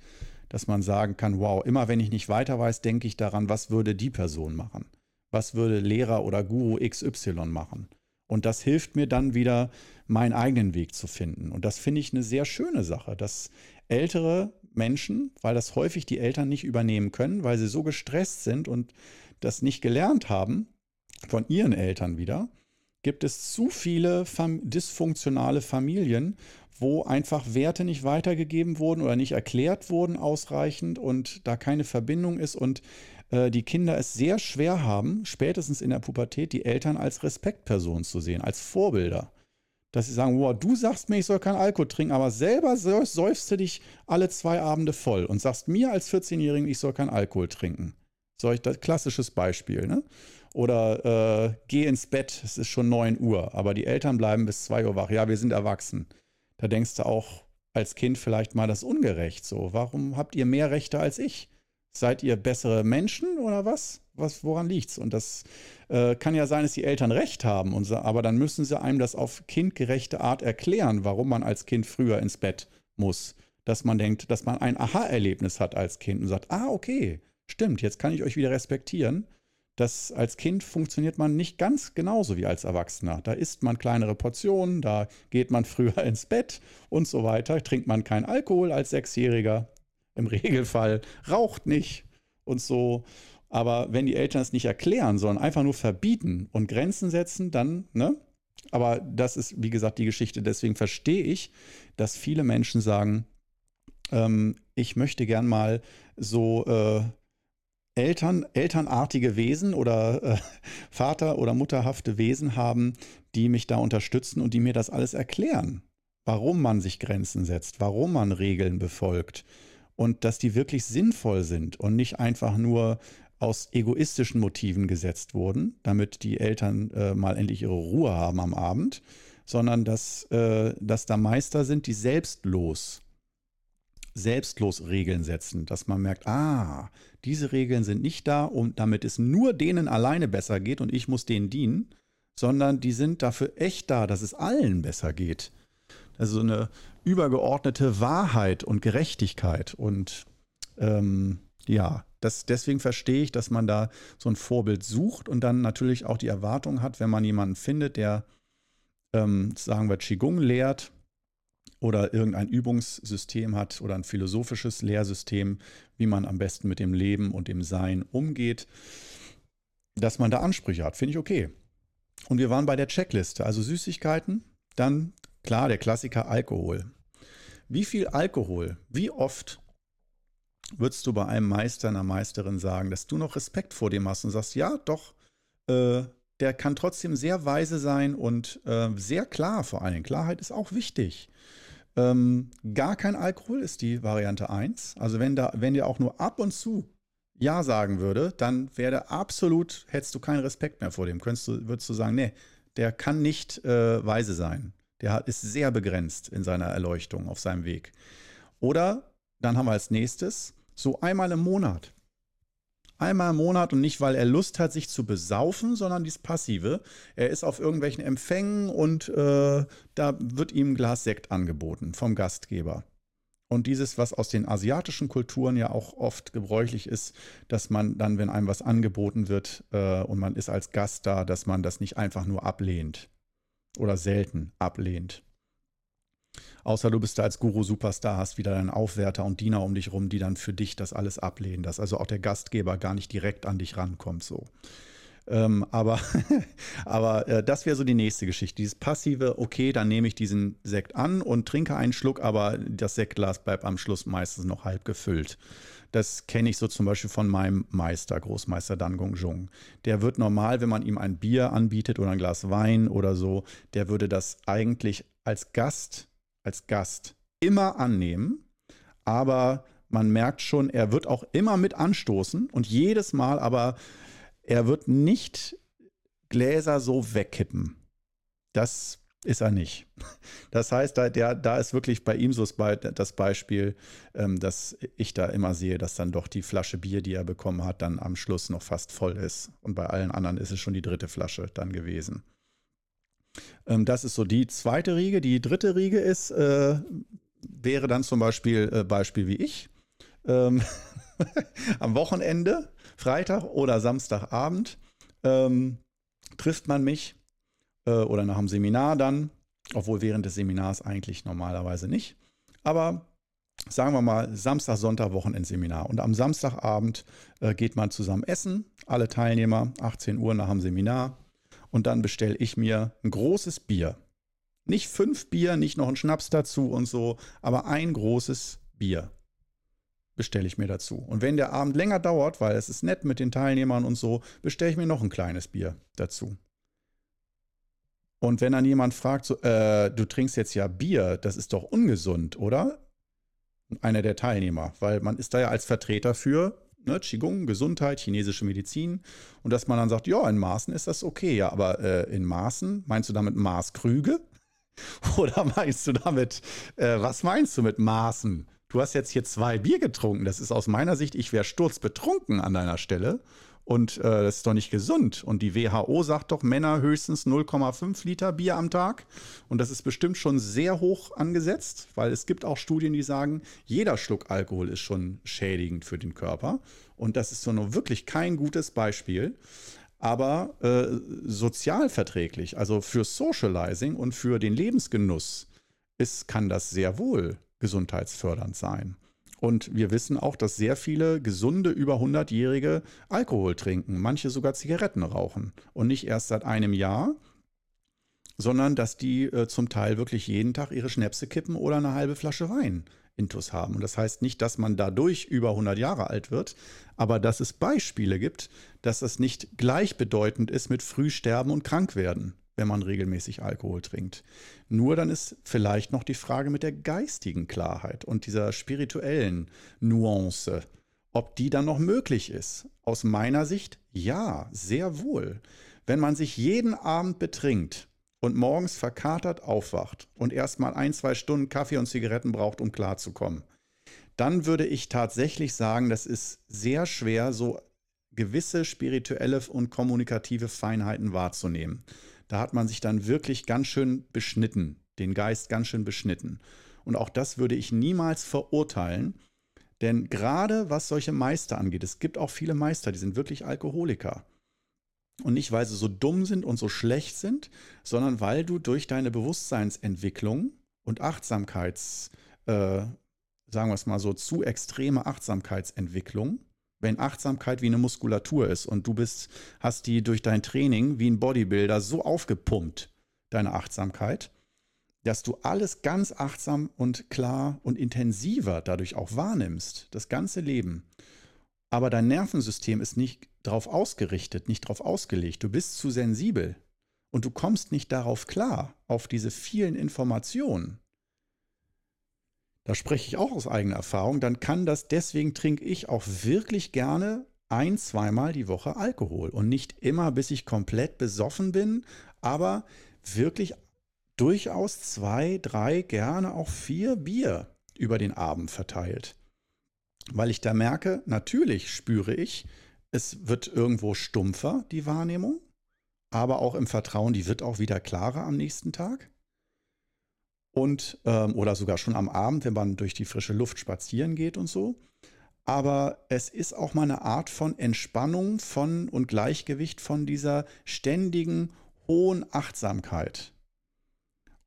Dass man sagen kann, wow, immer wenn ich nicht weiter weiß, denke ich daran, was würde die Person machen? Was würde Lehrer oder Guru XY machen? Und das hilft mir dann wieder, meinen eigenen Weg zu finden. Und das finde ich eine sehr schöne Sache, dass ältere Menschen, weil das häufig die Eltern nicht übernehmen können, weil sie so gestresst sind und das nicht gelernt haben von ihren Eltern wieder, gibt es zu viele fam dysfunktionale Familien, wo einfach Werte nicht weitergegeben wurden oder nicht erklärt wurden ausreichend und da keine Verbindung ist und äh, die Kinder es sehr schwer haben, spätestens in der Pubertät die Eltern als Respektpersonen zu sehen, als Vorbilder. Dass sie sagen, wow, du sagst mir, ich soll keinen Alkohol trinken, aber selber säufst du dich alle zwei Abende voll und sagst mir als 14-Jährigen, ich soll keinen Alkohol trinken. Solch das klassisches Beispiel, ne? Oder äh, geh ins Bett, es ist schon 9 Uhr, aber die Eltern bleiben bis 2 Uhr wach. Ja, wir sind erwachsen. Da denkst du auch als Kind vielleicht mal, das ungerecht so. Warum habt ihr mehr Rechte als ich? Seid ihr bessere Menschen oder was? was woran liegt's? Und das äh, kann ja sein, dass die Eltern recht haben, und aber dann müssen sie einem das auf kindgerechte Art erklären, warum man als Kind früher ins Bett muss. Dass man denkt, dass man ein Aha-Erlebnis hat als Kind und sagt, ah, okay, stimmt, jetzt kann ich euch wieder respektieren dass als Kind funktioniert man nicht ganz genauso wie als Erwachsener. Da isst man kleinere Portionen, da geht man früher ins Bett und so weiter, trinkt man keinen Alkohol als Sechsjähriger im Regelfall, raucht nicht und so. Aber wenn die Eltern es nicht erklären, sondern einfach nur verbieten und Grenzen setzen, dann, ne? Aber das ist, wie gesagt, die Geschichte. Deswegen verstehe ich, dass viele Menschen sagen, ähm, ich möchte gern mal so äh, Eltern, elternartige Wesen oder äh, Vater- oder Mutterhafte Wesen haben, die mich da unterstützen und die mir das alles erklären. Warum man sich Grenzen setzt, warum man Regeln befolgt und dass die wirklich sinnvoll sind und nicht einfach nur aus egoistischen Motiven gesetzt wurden, damit die Eltern äh, mal endlich ihre Ruhe haben am Abend, sondern dass, äh, dass da Meister sind, die selbstlos selbstlos Regeln setzen, dass man merkt, ah, diese Regeln sind nicht da, um, damit es nur denen alleine besser geht und ich muss denen dienen, sondern die sind dafür echt da, dass es allen besser geht. Also eine übergeordnete Wahrheit und Gerechtigkeit. Und ähm, ja, das, deswegen verstehe ich, dass man da so ein Vorbild sucht und dann natürlich auch die Erwartung hat, wenn man jemanden findet, der, ähm, sagen wir, Qigong lehrt, oder irgendein Übungssystem hat oder ein philosophisches Lehrsystem, wie man am besten mit dem Leben und dem Sein umgeht, dass man da Ansprüche hat, finde ich okay. Und wir waren bei der Checkliste, also Süßigkeiten, dann klar der Klassiker Alkohol. Wie viel Alkohol, wie oft würdest du bei einem Meister, einer Meisterin sagen, dass du noch Respekt vor dem hast und sagst, ja, doch, äh, der kann trotzdem sehr weise sein und äh, sehr klar vor allem. Klarheit ist auch wichtig. Ähm, gar kein Alkohol ist die Variante 1. Also wenn, da, wenn der auch nur ab und zu Ja sagen würde, dann wäre absolut, hättest du keinen Respekt mehr vor dem. Könntest du, würdest du sagen, nee, der kann nicht äh, weise sein. Der ist sehr begrenzt in seiner Erleuchtung auf seinem Weg. Oder dann haben wir als nächstes so einmal im Monat einmal im Monat und nicht, weil er Lust hat, sich zu besaufen, sondern dies Passive. Er ist auf irgendwelchen Empfängen und äh, da wird ihm ein Glas Sekt angeboten vom Gastgeber. Und dieses, was aus den asiatischen Kulturen ja auch oft gebräuchlich ist, dass man dann, wenn einem was angeboten wird äh, und man ist als Gast da, dass man das nicht einfach nur ablehnt oder selten ablehnt. Außer du bist da als Guru-Superstar, hast wieder deinen Aufwärter und Diener um dich rum, die dann für dich das alles ablehnen, dass also auch der Gastgeber gar nicht direkt an dich rankommt. So. Ähm, aber aber äh, das wäre so die nächste Geschichte. Dieses passive, okay, dann nehme ich diesen Sekt an und trinke einen Schluck, aber das Sektglas bleibt am Schluss meistens noch halb gefüllt. Das kenne ich so zum Beispiel von meinem Meister, Großmeister Dan Gong. Der wird normal, wenn man ihm ein Bier anbietet oder ein Glas Wein oder so, der würde das eigentlich als Gast als Gast immer annehmen, aber man merkt schon, er wird auch immer mit anstoßen und jedes Mal, aber er wird nicht Gläser so wegkippen. Das ist er nicht. Das heißt, da, der, da ist wirklich bei ihm so das Beispiel, ähm, dass ich da immer sehe, dass dann doch die Flasche Bier, die er bekommen hat, dann am Schluss noch fast voll ist. Und bei allen anderen ist es schon die dritte Flasche dann gewesen. Ähm, das ist so die zweite Riege. Die dritte Riege ist, äh, wäre dann zum Beispiel äh, Beispiel wie ich. Ähm, am Wochenende, Freitag oder Samstagabend, ähm, trifft man mich äh, oder nach dem Seminar dann, obwohl während des Seminars eigentlich normalerweise nicht. Aber sagen wir mal, Samstag, Sonntag, Wochenendseminar. Und am Samstagabend äh, geht man zusammen essen, alle Teilnehmer, 18 Uhr nach dem Seminar. Und dann bestelle ich mir ein großes Bier. Nicht fünf Bier, nicht noch ein Schnaps dazu und so, aber ein großes Bier bestelle ich mir dazu. Und wenn der Abend länger dauert, weil es ist nett mit den Teilnehmern und so, bestelle ich mir noch ein kleines Bier dazu. Und wenn dann jemand fragt, so, äh, du trinkst jetzt ja Bier, das ist doch ungesund, oder? Einer der Teilnehmer, weil man ist da ja als Vertreter für ne, Qigong, Gesundheit, chinesische Medizin. Und dass man dann sagt, ja, in Maßen ist das okay, ja, aber äh, in Maßen, meinst du damit Maßkrüge? Oder meinst du damit, äh, was meinst du mit Maßen? Du hast jetzt hier zwei Bier getrunken. Das ist aus meiner Sicht, ich wäre sturzbetrunken an deiner Stelle. Und äh, das ist doch nicht gesund. Und die WHO sagt doch, Männer höchstens 0,5 Liter Bier am Tag. Und das ist bestimmt schon sehr hoch angesetzt, weil es gibt auch Studien, die sagen, jeder Schluck Alkohol ist schon schädigend für den Körper. Und das ist so nur wirklich kein gutes Beispiel. Aber äh, sozial verträglich, also für Socializing und für den Lebensgenuss, ist, kann das sehr wohl gesundheitsfördernd sein. Und wir wissen auch, dass sehr viele gesunde, über 100-Jährige Alkohol trinken, manche sogar Zigaretten rauchen. Und nicht erst seit einem Jahr, sondern dass die äh, zum Teil wirklich jeden Tag ihre Schnäpse kippen oder eine halbe Flasche Wein intus haben. Und das heißt nicht, dass man dadurch über 100 Jahre alt wird, aber dass es Beispiele gibt, dass das nicht gleichbedeutend ist mit Frühsterben und Krankwerden wenn man regelmäßig Alkohol trinkt. Nur dann ist vielleicht noch die Frage mit der geistigen Klarheit und dieser spirituellen Nuance, ob die dann noch möglich ist. Aus meiner Sicht ja, sehr wohl. Wenn man sich jeden Abend betrinkt und morgens verkatert aufwacht und erstmal ein, zwei Stunden Kaffee und Zigaretten braucht, um klarzukommen, dann würde ich tatsächlich sagen, das ist sehr schwer, so gewisse spirituelle und kommunikative Feinheiten wahrzunehmen. Da hat man sich dann wirklich ganz schön beschnitten, den Geist ganz schön beschnitten. Und auch das würde ich niemals verurteilen, denn gerade was solche Meister angeht, es gibt auch viele Meister, die sind wirklich Alkoholiker. Und nicht, weil sie so dumm sind und so schlecht sind, sondern weil du durch deine Bewusstseinsentwicklung und Achtsamkeits, äh, sagen wir es mal so, zu extreme Achtsamkeitsentwicklung, wenn Achtsamkeit wie eine Muskulatur ist und du bist, hast die durch dein Training wie ein Bodybuilder so aufgepumpt, deine Achtsamkeit, dass du alles ganz achtsam und klar und intensiver dadurch auch wahrnimmst, das ganze Leben. Aber dein Nervensystem ist nicht darauf ausgerichtet, nicht darauf ausgelegt. Du bist zu sensibel und du kommst nicht darauf klar, auf diese vielen Informationen da spreche ich auch aus eigener Erfahrung, dann kann das, deswegen trinke ich auch wirklich gerne ein, zweimal die Woche Alkohol. Und nicht immer, bis ich komplett besoffen bin, aber wirklich durchaus zwei, drei, gerne auch vier Bier über den Abend verteilt. Weil ich da merke, natürlich spüre ich, es wird irgendwo stumpfer, die Wahrnehmung, aber auch im Vertrauen, die wird auch wieder klarer am nächsten Tag und ähm, oder sogar schon am Abend, wenn man durch die frische Luft spazieren geht und so. Aber es ist auch mal eine Art von Entspannung von und Gleichgewicht von dieser ständigen hohen Achtsamkeit.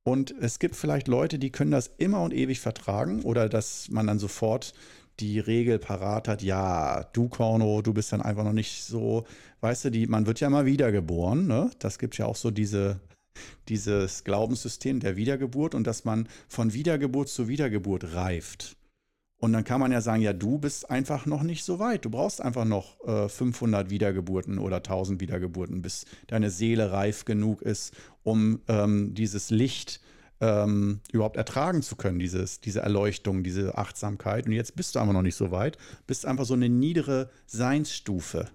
Und es gibt vielleicht Leute, die können das immer und ewig vertragen oder dass man dann sofort die Regel parat hat, ja, du Korno, du bist dann einfach noch nicht so, weißt du, die, man wird ja mal wiedergeboren, ne? Das gibt ja auch so diese dieses Glaubenssystem der Wiedergeburt und dass man von Wiedergeburt zu Wiedergeburt reift. Und dann kann man ja sagen, ja, du bist einfach noch nicht so weit. Du brauchst einfach noch äh, 500 Wiedergeburten oder 1000 Wiedergeburten, bis deine Seele reif genug ist, um ähm, dieses Licht ähm, überhaupt ertragen zu können, dieses, diese Erleuchtung, diese Achtsamkeit. Und jetzt bist du einfach noch nicht so weit, bist einfach so eine niedere Seinsstufe.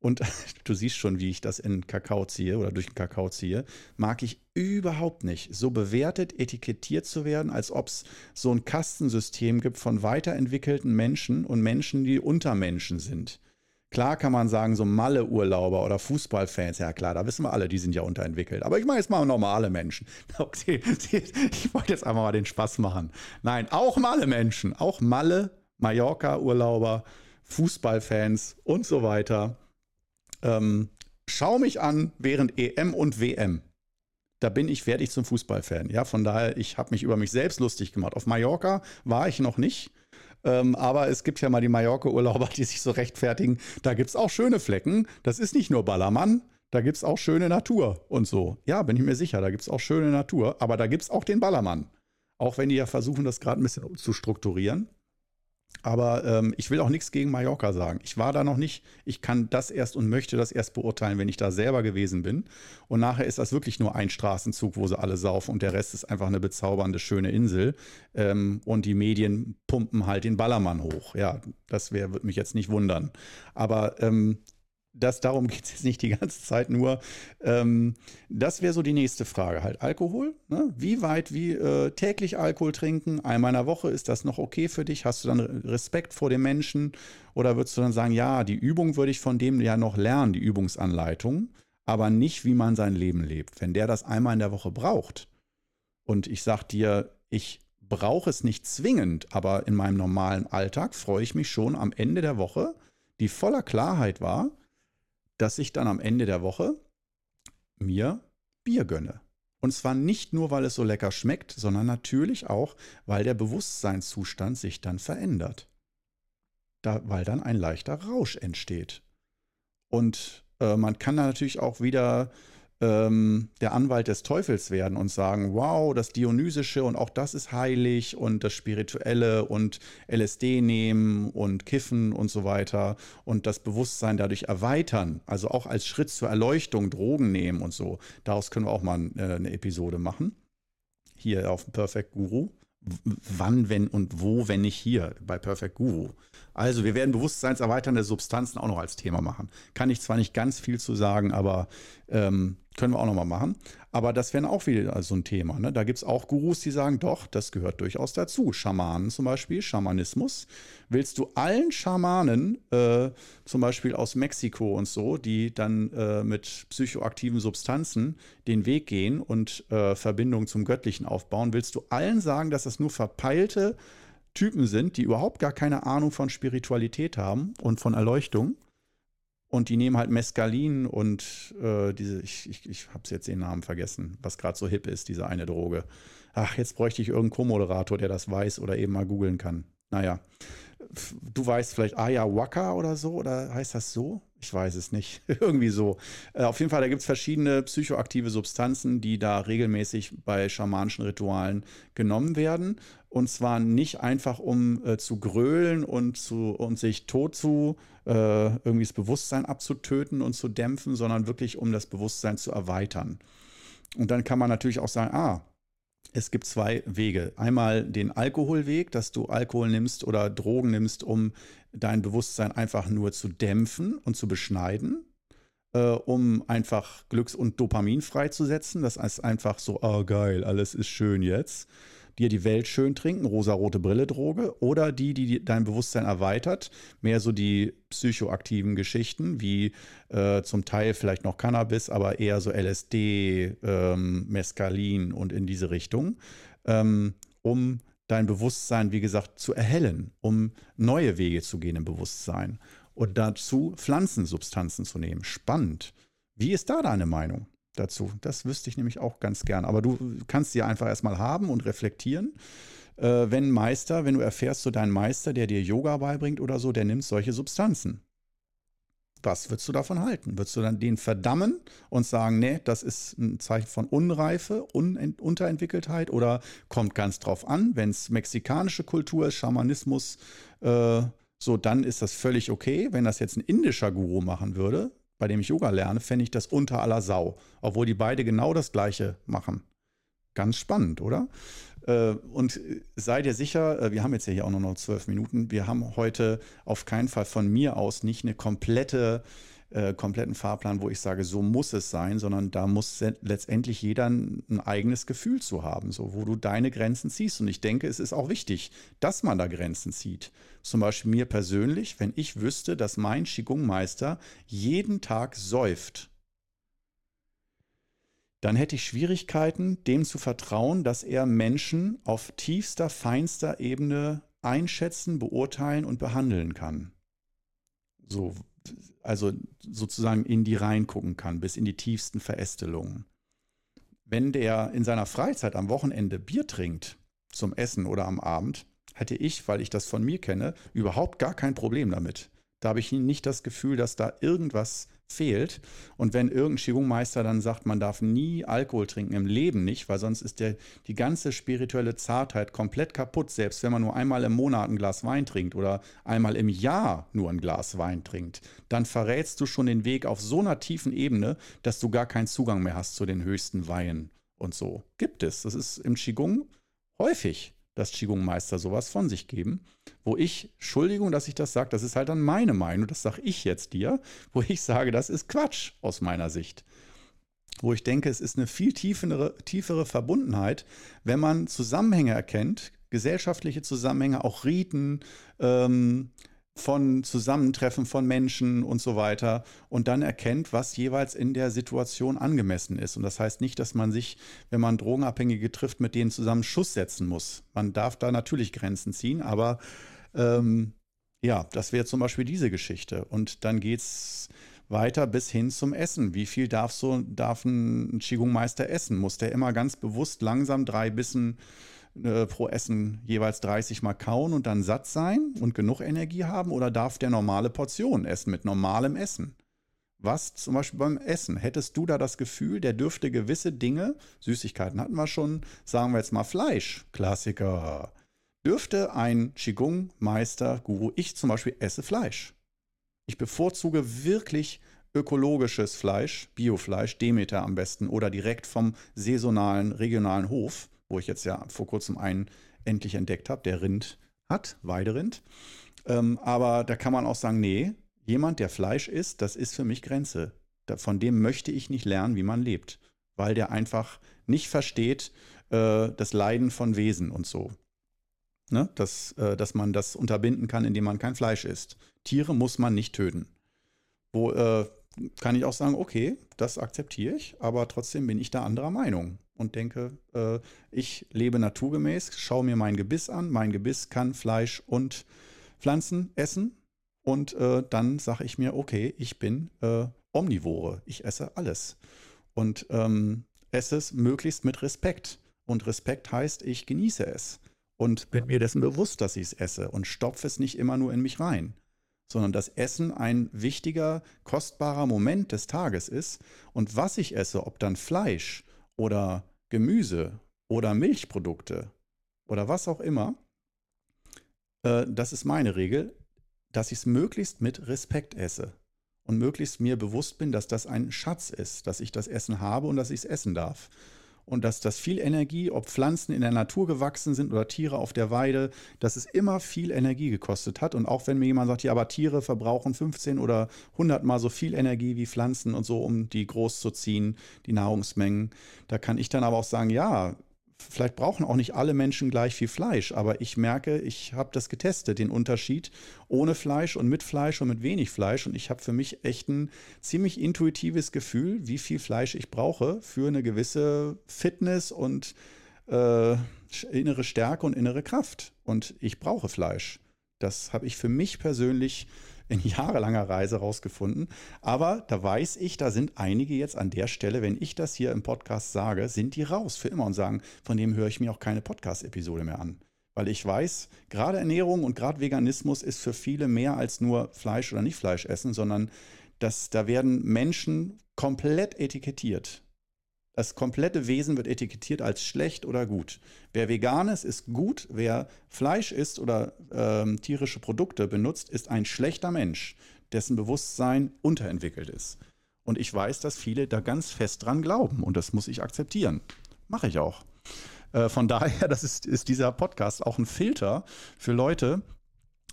Und du siehst schon, wie ich das in Kakao ziehe oder durch den Kakao ziehe, mag ich überhaupt nicht, so bewertet, etikettiert zu werden, als ob es so ein Kastensystem gibt von weiterentwickelten Menschen und Menschen, die Untermenschen sind. Klar kann man sagen, so Malle-Urlauber oder Fußballfans, ja klar, da wissen wir alle, die sind ja unterentwickelt. Aber ich meine jetzt mal normale Menschen. Okay, ich wollte jetzt einfach mal den Spaß machen. Nein, auch Malle-Menschen, auch Malle, Mallorca-Urlauber, Fußballfans und so weiter ähm, schau mich an während EM und WM. da bin ich, ich zum Fußballfan. Ja, von daher, ich habe mich über mich selbst lustig gemacht. Auf Mallorca war ich noch nicht. Ähm, aber es gibt ja mal die Mallorca-Urlauber, die sich so rechtfertigen. Da gibt es auch schöne Flecken. Das ist nicht nur Ballermann. Da gibt es auch schöne Natur und so. Ja, bin ich mir sicher, da gibt es auch schöne Natur. Aber da gibt es auch den Ballermann. Auch wenn die ja versuchen, das gerade ein bisschen zu strukturieren. Aber ähm, ich will auch nichts gegen Mallorca sagen. Ich war da noch nicht. Ich kann das erst und möchte das erst beurteilen, wenn ich da selber gewesen bin. Und nachher ist das wirklich nur ein Straßenzug, wo sie alle saufen und der Rest ist einfach eine bezaubernde, schöne Insel. Ähm, und die Medien pumpen halt den Ballermann hoch. Ja, das würde mich jetzt nicht wundern. Aber ähm, das, darum geht es jetzt nicht die ganze Zeit nur. Ähm, das wäre so die nächste Frage halt. Alkohol? Ne? Wie weit, wie äh, täglich Alkohol trinken? Einmal in der Woche, ist das noch okay für dich? Hast du dann Respekt vor dem Menschen? Oder würdest du dann sagen, ja, die Übung würde ich von dem ja noch lernen, die Übungsanleitung, aber nicht, wie man sein Leben lebt. Wenn der das einmal in der Woche braucht und ich sage dir, ich brauche es nicht zwingend, aber in meinem normalen Alltag freue ich mich schon am Ende der Woche, die voller Klarheit war, dass ich dann am Ende der Woche mir Bier gönne. Und zwar nicht nur, weil es so lecker schmeckt, sondern natürlich auch, weil der Bewusstseinszustand sich dann verändert. Da, weil dann ein leichter Rausch entsteht. Und äh, man kann da natürlich auch wieder ähm, der Anwalt des Teufels werden und sagen, wow, das Dionysische und auch das ist heilig und das Spirituelle und LSD nehmen und Kiffen und so weiter und das Bewusstsein dadurch erweitern, also auch als Schritt zur Erleuchtung Drogen nehmen und so. Daraus können wir auch mal äh, eine Episode machen. Hier auf Perfect Guru. Wann, wenn und wo, wenn nicht hier bei Perfect Guru. Also wir werden bewusstseinserweiternde Substanzen auch noch als Thema machen. Kann ich zwar nicht ganz viel zu sagen, aber ähm, können wir auch nochmal machen. Aber das wäre auch wieder so ein Thema. Ne? Da gibt es auch Gurus, die sagen, doch, das gehört durchaus dazu. Schamanen zum Beispiel, Schamanismus. Willst du allen Schamanen, äh, zum Beispiel aus Mexiko und so, die dann äh, mit psychoaktiven Substanzen den Weg gehen und äh, Verbindungen zum Göttlichen aufbauen, willst du allen sagen, dass das nur verpeilte Typen sind, die überhaupt gar keine Ahnung von Spiritualität haben und von Erleuchtung? Und die nehmen halt Mescalin und äh, diese, ich, ich, ich habe jetzt den Namen vergessen, was gerade so hip ist, diese eine Droge. Ach, jetzt bräuchte ich irgendeinen Co-Moderator, der das weiß oder eben mal googeln kann. Naja, du weißt vielleicht Ayahuasca oder so, oder heißt das so? Ich weiß es nicht. Irgendwie so. Äh, auf jeden Fall, da gibt es verschiedene psychoaktive Substanzen, die da regelmäßig bei schamanischen Ritualen genommen werden. Und zwar nicht einfach, um äh, zu grölen und, zu, und sich tot zu, äh, irgendwie das Bewusstsein abzutöten und zu dämpfen, sondern wirklich, um das Bewusstsein zu erweitern. Und dann kann man natürlich auch sagen, ah, es gibt zwei Wege. Einmal den Alkoholweg, dass du Alkohol nimmst oder Drogen nimmst, um dein Bewusstsein einfach nur zu dämpfen und zu beschneiden, äh, um einfach Glücks- und Dopamin freizusetzen. Das ist einfach so, oh geil, alles ist schön jetzt dir die Welt schön trinken, rosarote Brille Droge, oder die, die dein Bewusstsein erweitert, mehr so die psychoaktiven Geschichten, wie äh, zum Teil vielleicht noch Cannabis, aber eher so LSD, ähm, Mescalin und in diese Richtung, ähm, um dein Bewusstsein, wie gesagt, zu erhellen, um neue Wege zu gehen im Bewusstsein und dazu Pflanzensubstanzen zu nehmen. Spannend. Wie ist da deine Meinung? Dazu. Das wüsste ich nämlich auch ganz gern. Aber du kannst sie einfach erstmal haben und reflektieren. Äh, wenn Meister, wenn du erfährst, so dein Meister, der dir Yoga beibringt oder so, der nimmt solche Substanzen. Was würdest du davon halten? Würdest du dann den verdammen und sagen, nee, das ist ein Zeichen von Unreife, Un Unterentwickeltheit oder kommt ganz drauf an, wenn es mexikanische Kultur ist, Schamanismus, äh, so, dann ist das völlig okay. Wenn das jetzt ein indischer Guru machen würde, bei dem ich Yoga lerne, fände ich das unter aller Sau. Obwohl die beide genau das Gleiche machen. Ganz spannend, oder? Äh, und sei dir sicher, äh, wir haben jetzt ja hier auch noch zwölf Minuten. Wir haben heute auf keinen Fall von mir aus nicht eine komplette äh, kompletten Fahrplan, wo ich sage, so muss es sein, sondern da muss letztendlich jeder ein, ein eigenes Gefühl zu haben, so wo du deine Grenzen ziehst. Und ich denke, es ist auch wichtig, dass man da Grenzen zieht. Zum Beispiel mir persönlich, wenn ich wüsste, dass mein Qigong-Meister jeden Tag säuft, dann hätte ich Schwierigkeiten, dem zu vertrauen, dass er Menschen auf tiefster, feinster Ebene einschätzen, beurteilen und behandeln kann. So, also sozusagen in die reingucken kann, bis in die tiefsten Verästelungen. wenn der in seiner Freizeit am Wochenende Bier trinkt, zum Essen oder am Abend, hätte ich, weil ich das von mir kenne, überhaupt gar kein Problem damit. Da habe ich nicht das Gefühl, dass da irgendwas fehlt. Und wenn irgendein Qigong-Meister dann sagt, man darf nie Alkohol trinken, im Leben nicht, weil sonst ist der, die ganze spirituelle Zartheit komplett kaputt, selbst wenn man nur einmal im Monat ein Glas Wein trinkt oder einmal im Jahr nur ein Glas Wein trinkt, dann verrätst du schon den Weg auf so einer tiefen Ebene, dass du gar keinen Zugang mehr hast zu den höchsten Weinen und so. Gibt es. Das ist im Qigong häufig dass Qigong-Meister sowas von sich geben, wo ich, Entschuldigung, dass ich das sage, das ist halt dann meine Meinung, das sage ich jetzt dir, wo ich sage, das ist Quatsch aus meiner Sicht. Wo ich denke, es ist eine viel tiefere, tiefere Verbundenheit, wenn man Zusammenhänge erkennt, gesellschaftliche Zusammenhänge, auch Riten, ähm, von Zusammentreffen von Menschen und so weiter und dann erkennt, was jeweils in der Situation angemessen ist. Und das heißt nicht, dass man sich, wenn man Drogenabhängige trifft, mit denen zusammen Schuss setzen muss. Man darf da natürlich Grenzen ziehen, aber ähm, ja, das wäre zum Beispiel diese Geschichte. Und dann geht es weiter bis hin zum Essen. Wie viel darf so darf ein Qigong-Meister essen? Muss der immer ganz bewusst langsam drei Bissen äh, pro Essen jeweils 30 Mal kauen und dann satt sein und genug Energie haben? Oder darf der normale Portionen essen mit normalem Essen? Was zum Beispiel beim Essen? Hättest du da das Gefühl, der dürfte gewisse Dinge, Süßigkeiten hatten wir schon, sagen wir jetzt mal Fleisch, Klassiker, dürfte ein Qigong-Meister, Guru, ich zum Beispiel esse Fleisch. Ich bevorzuge wirklich ökologisches Fleisch, Biofleisch, Demeter am besten oder direkt vom saisonalen, regionalen Hof wo ich jetzt ja vor kurzem einen endlich entdeckt habe, der Rind hat, Weiderind. Ähm, aber da kann man auch sagen, nee, jemand, der Fleisch isst, das ist für mich Grenze. Da, von dem möchte ich nicht lernen, wie man lebt, weil der einfach nicht versteht äh, das Leiden von Wesen und so. Ne? Dass, äh, dass man das unterbinden kann, indem man kein Fleisch isst. Tiere muss man nicht töten. Wo äh, kann ich auch sagen, okay, das akzeptiere ich, aber trotzdem bin ich da anderer Meinung und denke, äh, ich lebe naturgemäß, schaue mir mein Gebiss an. Mein Gebiss kann Fleisch und Pflanzen essen. Und äh, dann sage ich mir, okay, ich bin äh, Omnivore. Ich esse alles. Und ähm, esse es möglichst mit Respekt. Und Respekt heißt, ich genieße es. Und bin mir dessen bewusst, dass ich es esse und stopfe es nicht immer nur in mich rein sondern dass Essen ein wichtiger, kostbarer Moment des Tages ist. Und was ich esse, ob dann Fleisch oder Gemüse oder Milchprodukte oder was auch immer, äh, das ist meine Regel, dass ich es möglichst mit Respekt esse und möglichst mir bewusst bin, dass das ein Schatz ist, dass ich das Essen habe und dass ich es essen darf und dass das viel Energie, ob Pflanzen in der Natur gewachsen sind oder Tiere auf der Weide, dass es immer viel Energie gekostet hat. Und auch wenn mir jemand sagt, ja, aber Tiere verbrauchen 15 oder 100 mal so viel Energie wie Pflanzen und so, um die groß zu ziehen, die Nahrungsmengen, da kann ich dann aber auch sagen, ja, vielleicht brauchen auch nicht alle Menschen gleich viel Fleisch, aber ich merke, ich habe das getestet, den Unterschied ohne Fleisch und mit Fleisch und mit wenig Fleisch. Und ich habe für mich echt ein ziemlich intuitives Gefühl, wie viel Fleisch ich brauche für eine gewisse Fitness und äh, innere Stärke und innere Kraft. Und ich brauche Fleisch. Das habe ich für mich persönlich in jahrelanger Reise rausgefunden. Aber da weiß ich, da sind einige jetzt an der Stelle, wenn ich das hier im Podcast sage, sind die raus für immer und sagen, von dem höre ich mir auch keine Podcast-Episode mehr an. Weil ich weiß, gerade Ernährung und gerade Veganismus ist für viele mehr als nur Fleisch oder nicht Fleisch essen, sondern dass da werden Menschen komplett etikettiert. Das komplette Wesen wird etikettiert als schlecht oder gut. Wer vegan ist, ist gut. Wer Fleisch isst oder ähm, tierische Produkte benutzt, ist ein schlechter Mensch, dessen Bewusstsein unterentwickelt ist. Und ich weiß, dass viele da ganz fest dran glauben und das muss ich akzeptieren. Mache ich auch. Äh, von daher, das ist, ist dieser Podcast auch ein Filter für Leute,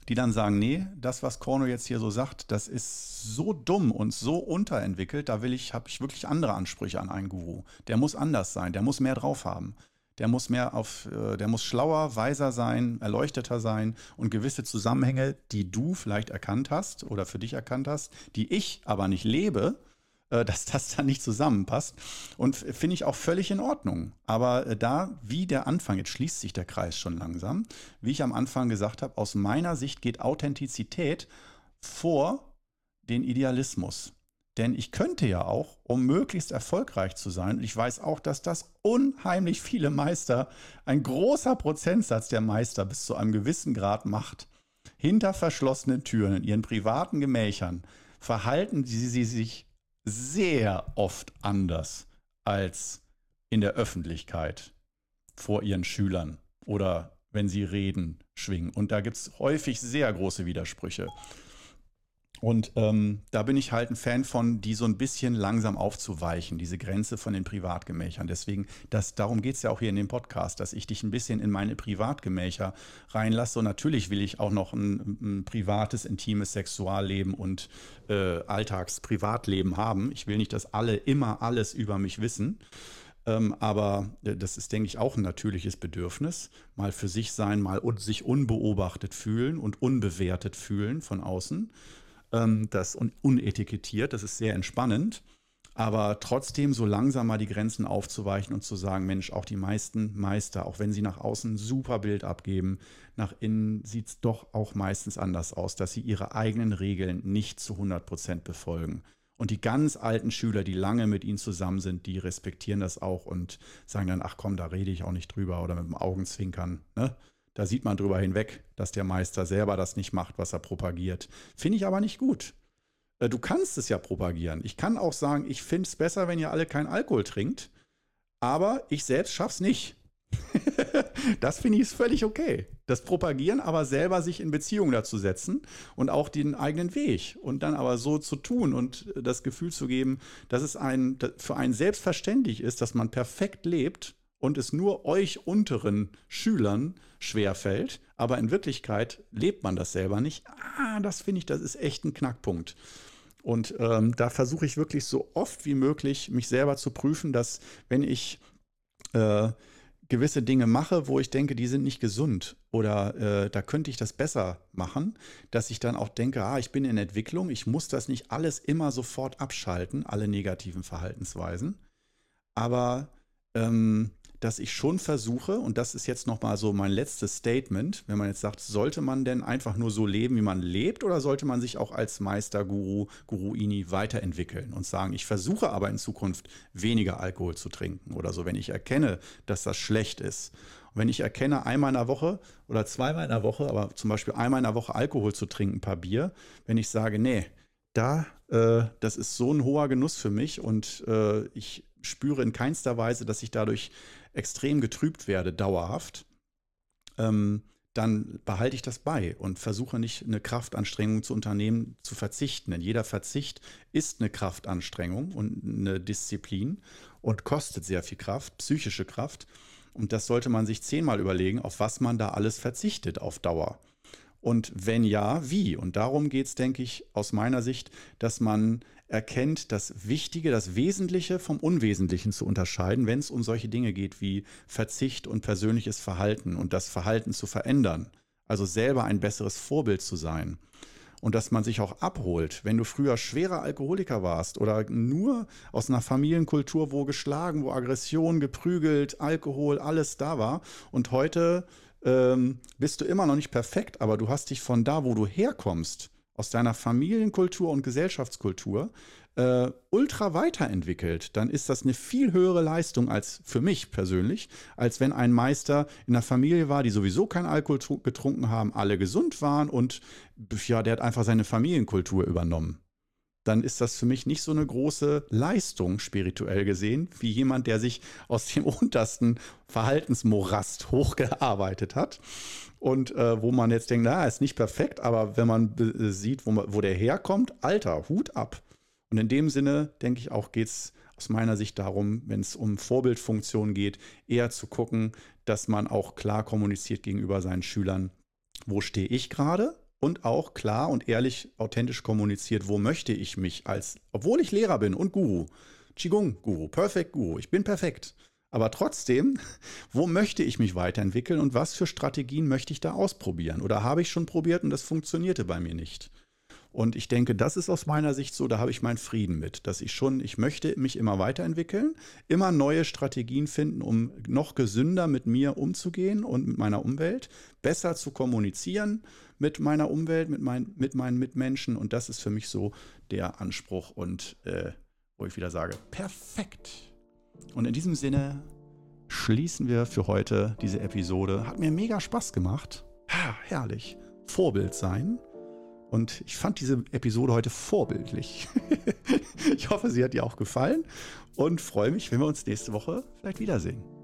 die dann sagen, nee, das, was Korno jetzt hier so sagt, das ist so dumm und so unterentwickelt, da will ich, habe ich wirklich andere Ansprüche an einen Guru. Der muss anders sein, der muss mehr drauf haben. Der muss mehr auf, äh, der muss schlauer, weiser sein, erleuchteter sein und gewisse Zusammenhänge, die du vielleicht erkannt hast oder für dich erkannt hast, die ich aber nicht lebe, dass das dann nicht zusammenpasst. Und finde ich auch völlig in Ordnung. Aber äh, da, wie der Anfang, jetzt schließt sich der Kreis schon langsam, wie ich am Anfang gesagt habe, aus meiner Sicht geht Authentizität vor den Idealismus. Denn ich könnte ja auch, um möglichst erfolgreich zu sein, und ich weiß auch, dass das unheimlich viele Meister, ein großer Prozentsatz der Meister bis zu einem gewissen Grad macht, hinter verschlossenen Türen in ihren privaten Gemächern verhalten sie sich sehr oft anders als in der Öffentlichkeit vor ihren Schülern oder wenn sie reden, schwingen. Und da gibt es häufig sehr große Widersprüche. Und ähm, da bin ich halt ein Fan von, die so ein bisschen langsam aufzuweichen, diese Grenze von den Privatgemächern. Deswegen, das, darum geht es ja auch hier in dem Podcast, dass ich dich ein bisschen in meine Privatgemächer reinlasse. Und natürlich will ich auch noch ein, ein privates, intimes Sexualleben und äh, Alltagsprivatleben haben. Ich will nicht, dass alle immer alles über mich wissen. Ähm, aber äh, das ist, denke ich, auch ein natürliches Bedürfnis. Mal für sich sein, mal sich unbeobachtet fühlen und unbewertet fühlen von außen ähm, das un unetikettiert, das ist sehr entspannend. Aber trotzdem so langsam mal die Grenzen aufzuweichen und zu sagen, Mensch, auch die meisten Meister, auch wenn sie nach außen ein super Bild abgeben, nach innen sieht es doch auch meistens anders aus, dass sie ihre eigenen Regeln nicht zu 100 Prozent befolgen. Und die ganz alten Schüler, die lange mit ihnen zusammen sind, die respektieren das auch und sagen dann, ach komm, da rede ich auch nicht drüber oder mit dem Augenzwinkern. Ne? Da sieht man drüber hinweg, dass der Meister selber das nicht macht, was er propagiert. Finde ich aber nicht gut. Äh, du kannst es ja propagieren. Ich kann auch sagen, ich finde es besser, wenn ihr alle keinen Alkohol trinkt, aber ich selbst schaff's nicht. das finde ich völlig okay. Das Propagieren, aber selber sich in Beziehung dazu setzen und auch den eigenen Weg und dann aber so zu tun und das Gefühl zu geben, dass es ein, für einen selbstverständlich ist, dass man perfekt lebt und es nur euch unteren Schülern schwerfällt, aber in Wirklichkeit lebt man das selber nicht. Ah, das finde ich, das ist echt ein Knackpunkt. Und ähm, da versuche ich wirklich so oft wie möglich, mich selber zu prüfen, dass wenn ich äh, gewisse Dinge mache, wo ich denke, die sind nicht gesund oder äh, da könnte ich das besser machen, dass ich dann auch denke, ah, ich bin in Entwicklung, ich muss das nicht alles immer sofort abschalten, alle negativen Verhaltensweisen. Aber ähm, dass ich schon versuche, und das ist jetzt nochmal so mein letztes Statement, wenn man jetzt sagt, sollte man denn einfach nur so leben, wie man lebt, oder sollte man sich auch als Meister, Guru, Guruini weiterentwickeln und sagen, ich versuche aber in Zukunft weniger Alkohol zu trinken oder so, wenn ich erkenne, dass das schlecht ist. Und wenn ich erkenne, einmal in der Woche oder zweimal in der Woche, aber zum Beispiel einmal in der Woche Alkohol zu trinken, ein paar Bier, wenn ich sage, nee, da, äh, das ist so ein hoher Genuss für mich und äh, ich spüre in keinster Weise, dass ich dadurch extrem getrübt werde, dauerhaft, ähm, dann behalte ich das bei und versuche nicht eine Kraftanstrengung zu unternehmen, zu verzichten. Denn jeder Verzicht ist eine Kraftanstrengung und eine Disziplin und kostet sehr viel Kraft, psychische Kraft. Und das sollte man sich zehnmal überlegen, auf was man da alles verzichtet auf Dauer. Und wenn ja, wie? Und darum geht es, denke ich, aus meiner Sicht, dass man erkennt, das Wichtige, das Wesentliche vom Unwesentlichen zu unterscheiden, wenn es um solche Dinge geht wie Verzicht und persönliches Verhalten und das Verhalten zu verändern. Also selber ein besseres Vorbild zu sein. Und dass man sich auch abholt, wenn du früher schwerer Alkoholiker warst oder nur aus einer Familienkultur, wo geschlagen, wo Aggression, geprügelt, Alkohol, alles da war und heute ähm, bist du immer noch nicht perfekt, aber du hast dich von da, wo du herkommst, aus deiner Familienkultur und Gesellschaftskultur äh, ultra weiterentwickelt, dann ist das eine viel höhere Leistung als für mich persönlich, als wenn ein Meister in einer Familie war, die sowieso kein Alkohol getrunken haben, alle gesund waren und ja, der hat einfach seine Familienkultur übernommen dann ist das für mich nicht so eine große Leistung spirituell gesehen, wie jemand, der sich aus dem untersten Verhaltensmorast hochgearbeitet hat. Und äh, wo man jetzt denkt, na, ist nicht perfekt, aber wenn man sieht, wo, man, wo der herkommt, Alter, Hut ab. Und in dem Sinne, denke ich auch, geht es aus meiner Sicht darum, wenn es um Vorbildfunktion geht, eher zu gucken, dass man auch klar kommuniziert gegenüber seinen Schülern, wo stehe ich gerade und auch klar und ehrlich authentisch kommuniziert, wo möchte ich mich als, obwohl ich Lehrer bin und Guru, Qigong-Guru, Perfect Guru, ich bin perfekt. Aber trotzdem, wo möchte ich mich weiterentwickeln und was für Strategien möchte ich da ausprobieren? Oder habe ich schon probiert und das funktionierte bei mir nicht? Und ich denke, das ist aus meiner Sicht so, da habe ich meinen Frieden mit, dass ich schon, ich möchte mich immer weiterentwickeln, immer neue Strategien finden, um noch gesünder mit mir umzugehen und mit meiner Umwelt, besser zu kommunizieren mit meiner Umwelt, mit, mein, mit meinen Mitmenschen. Und das ist für mich so der Anspruch und äh, wo ich wieder sage, perfekt. Und in diesem Sinne schließen wir für heute diese Episode. Hat mir mega Spaß gemacht. Ha, herrlich. Vorbild sein. Und ich fand diese Episode heute vorbildlich. ich hoffe, sie hat dir auch gefallen und freue mich, wenn wir uns nächste Woche vielleicht wiedersehen.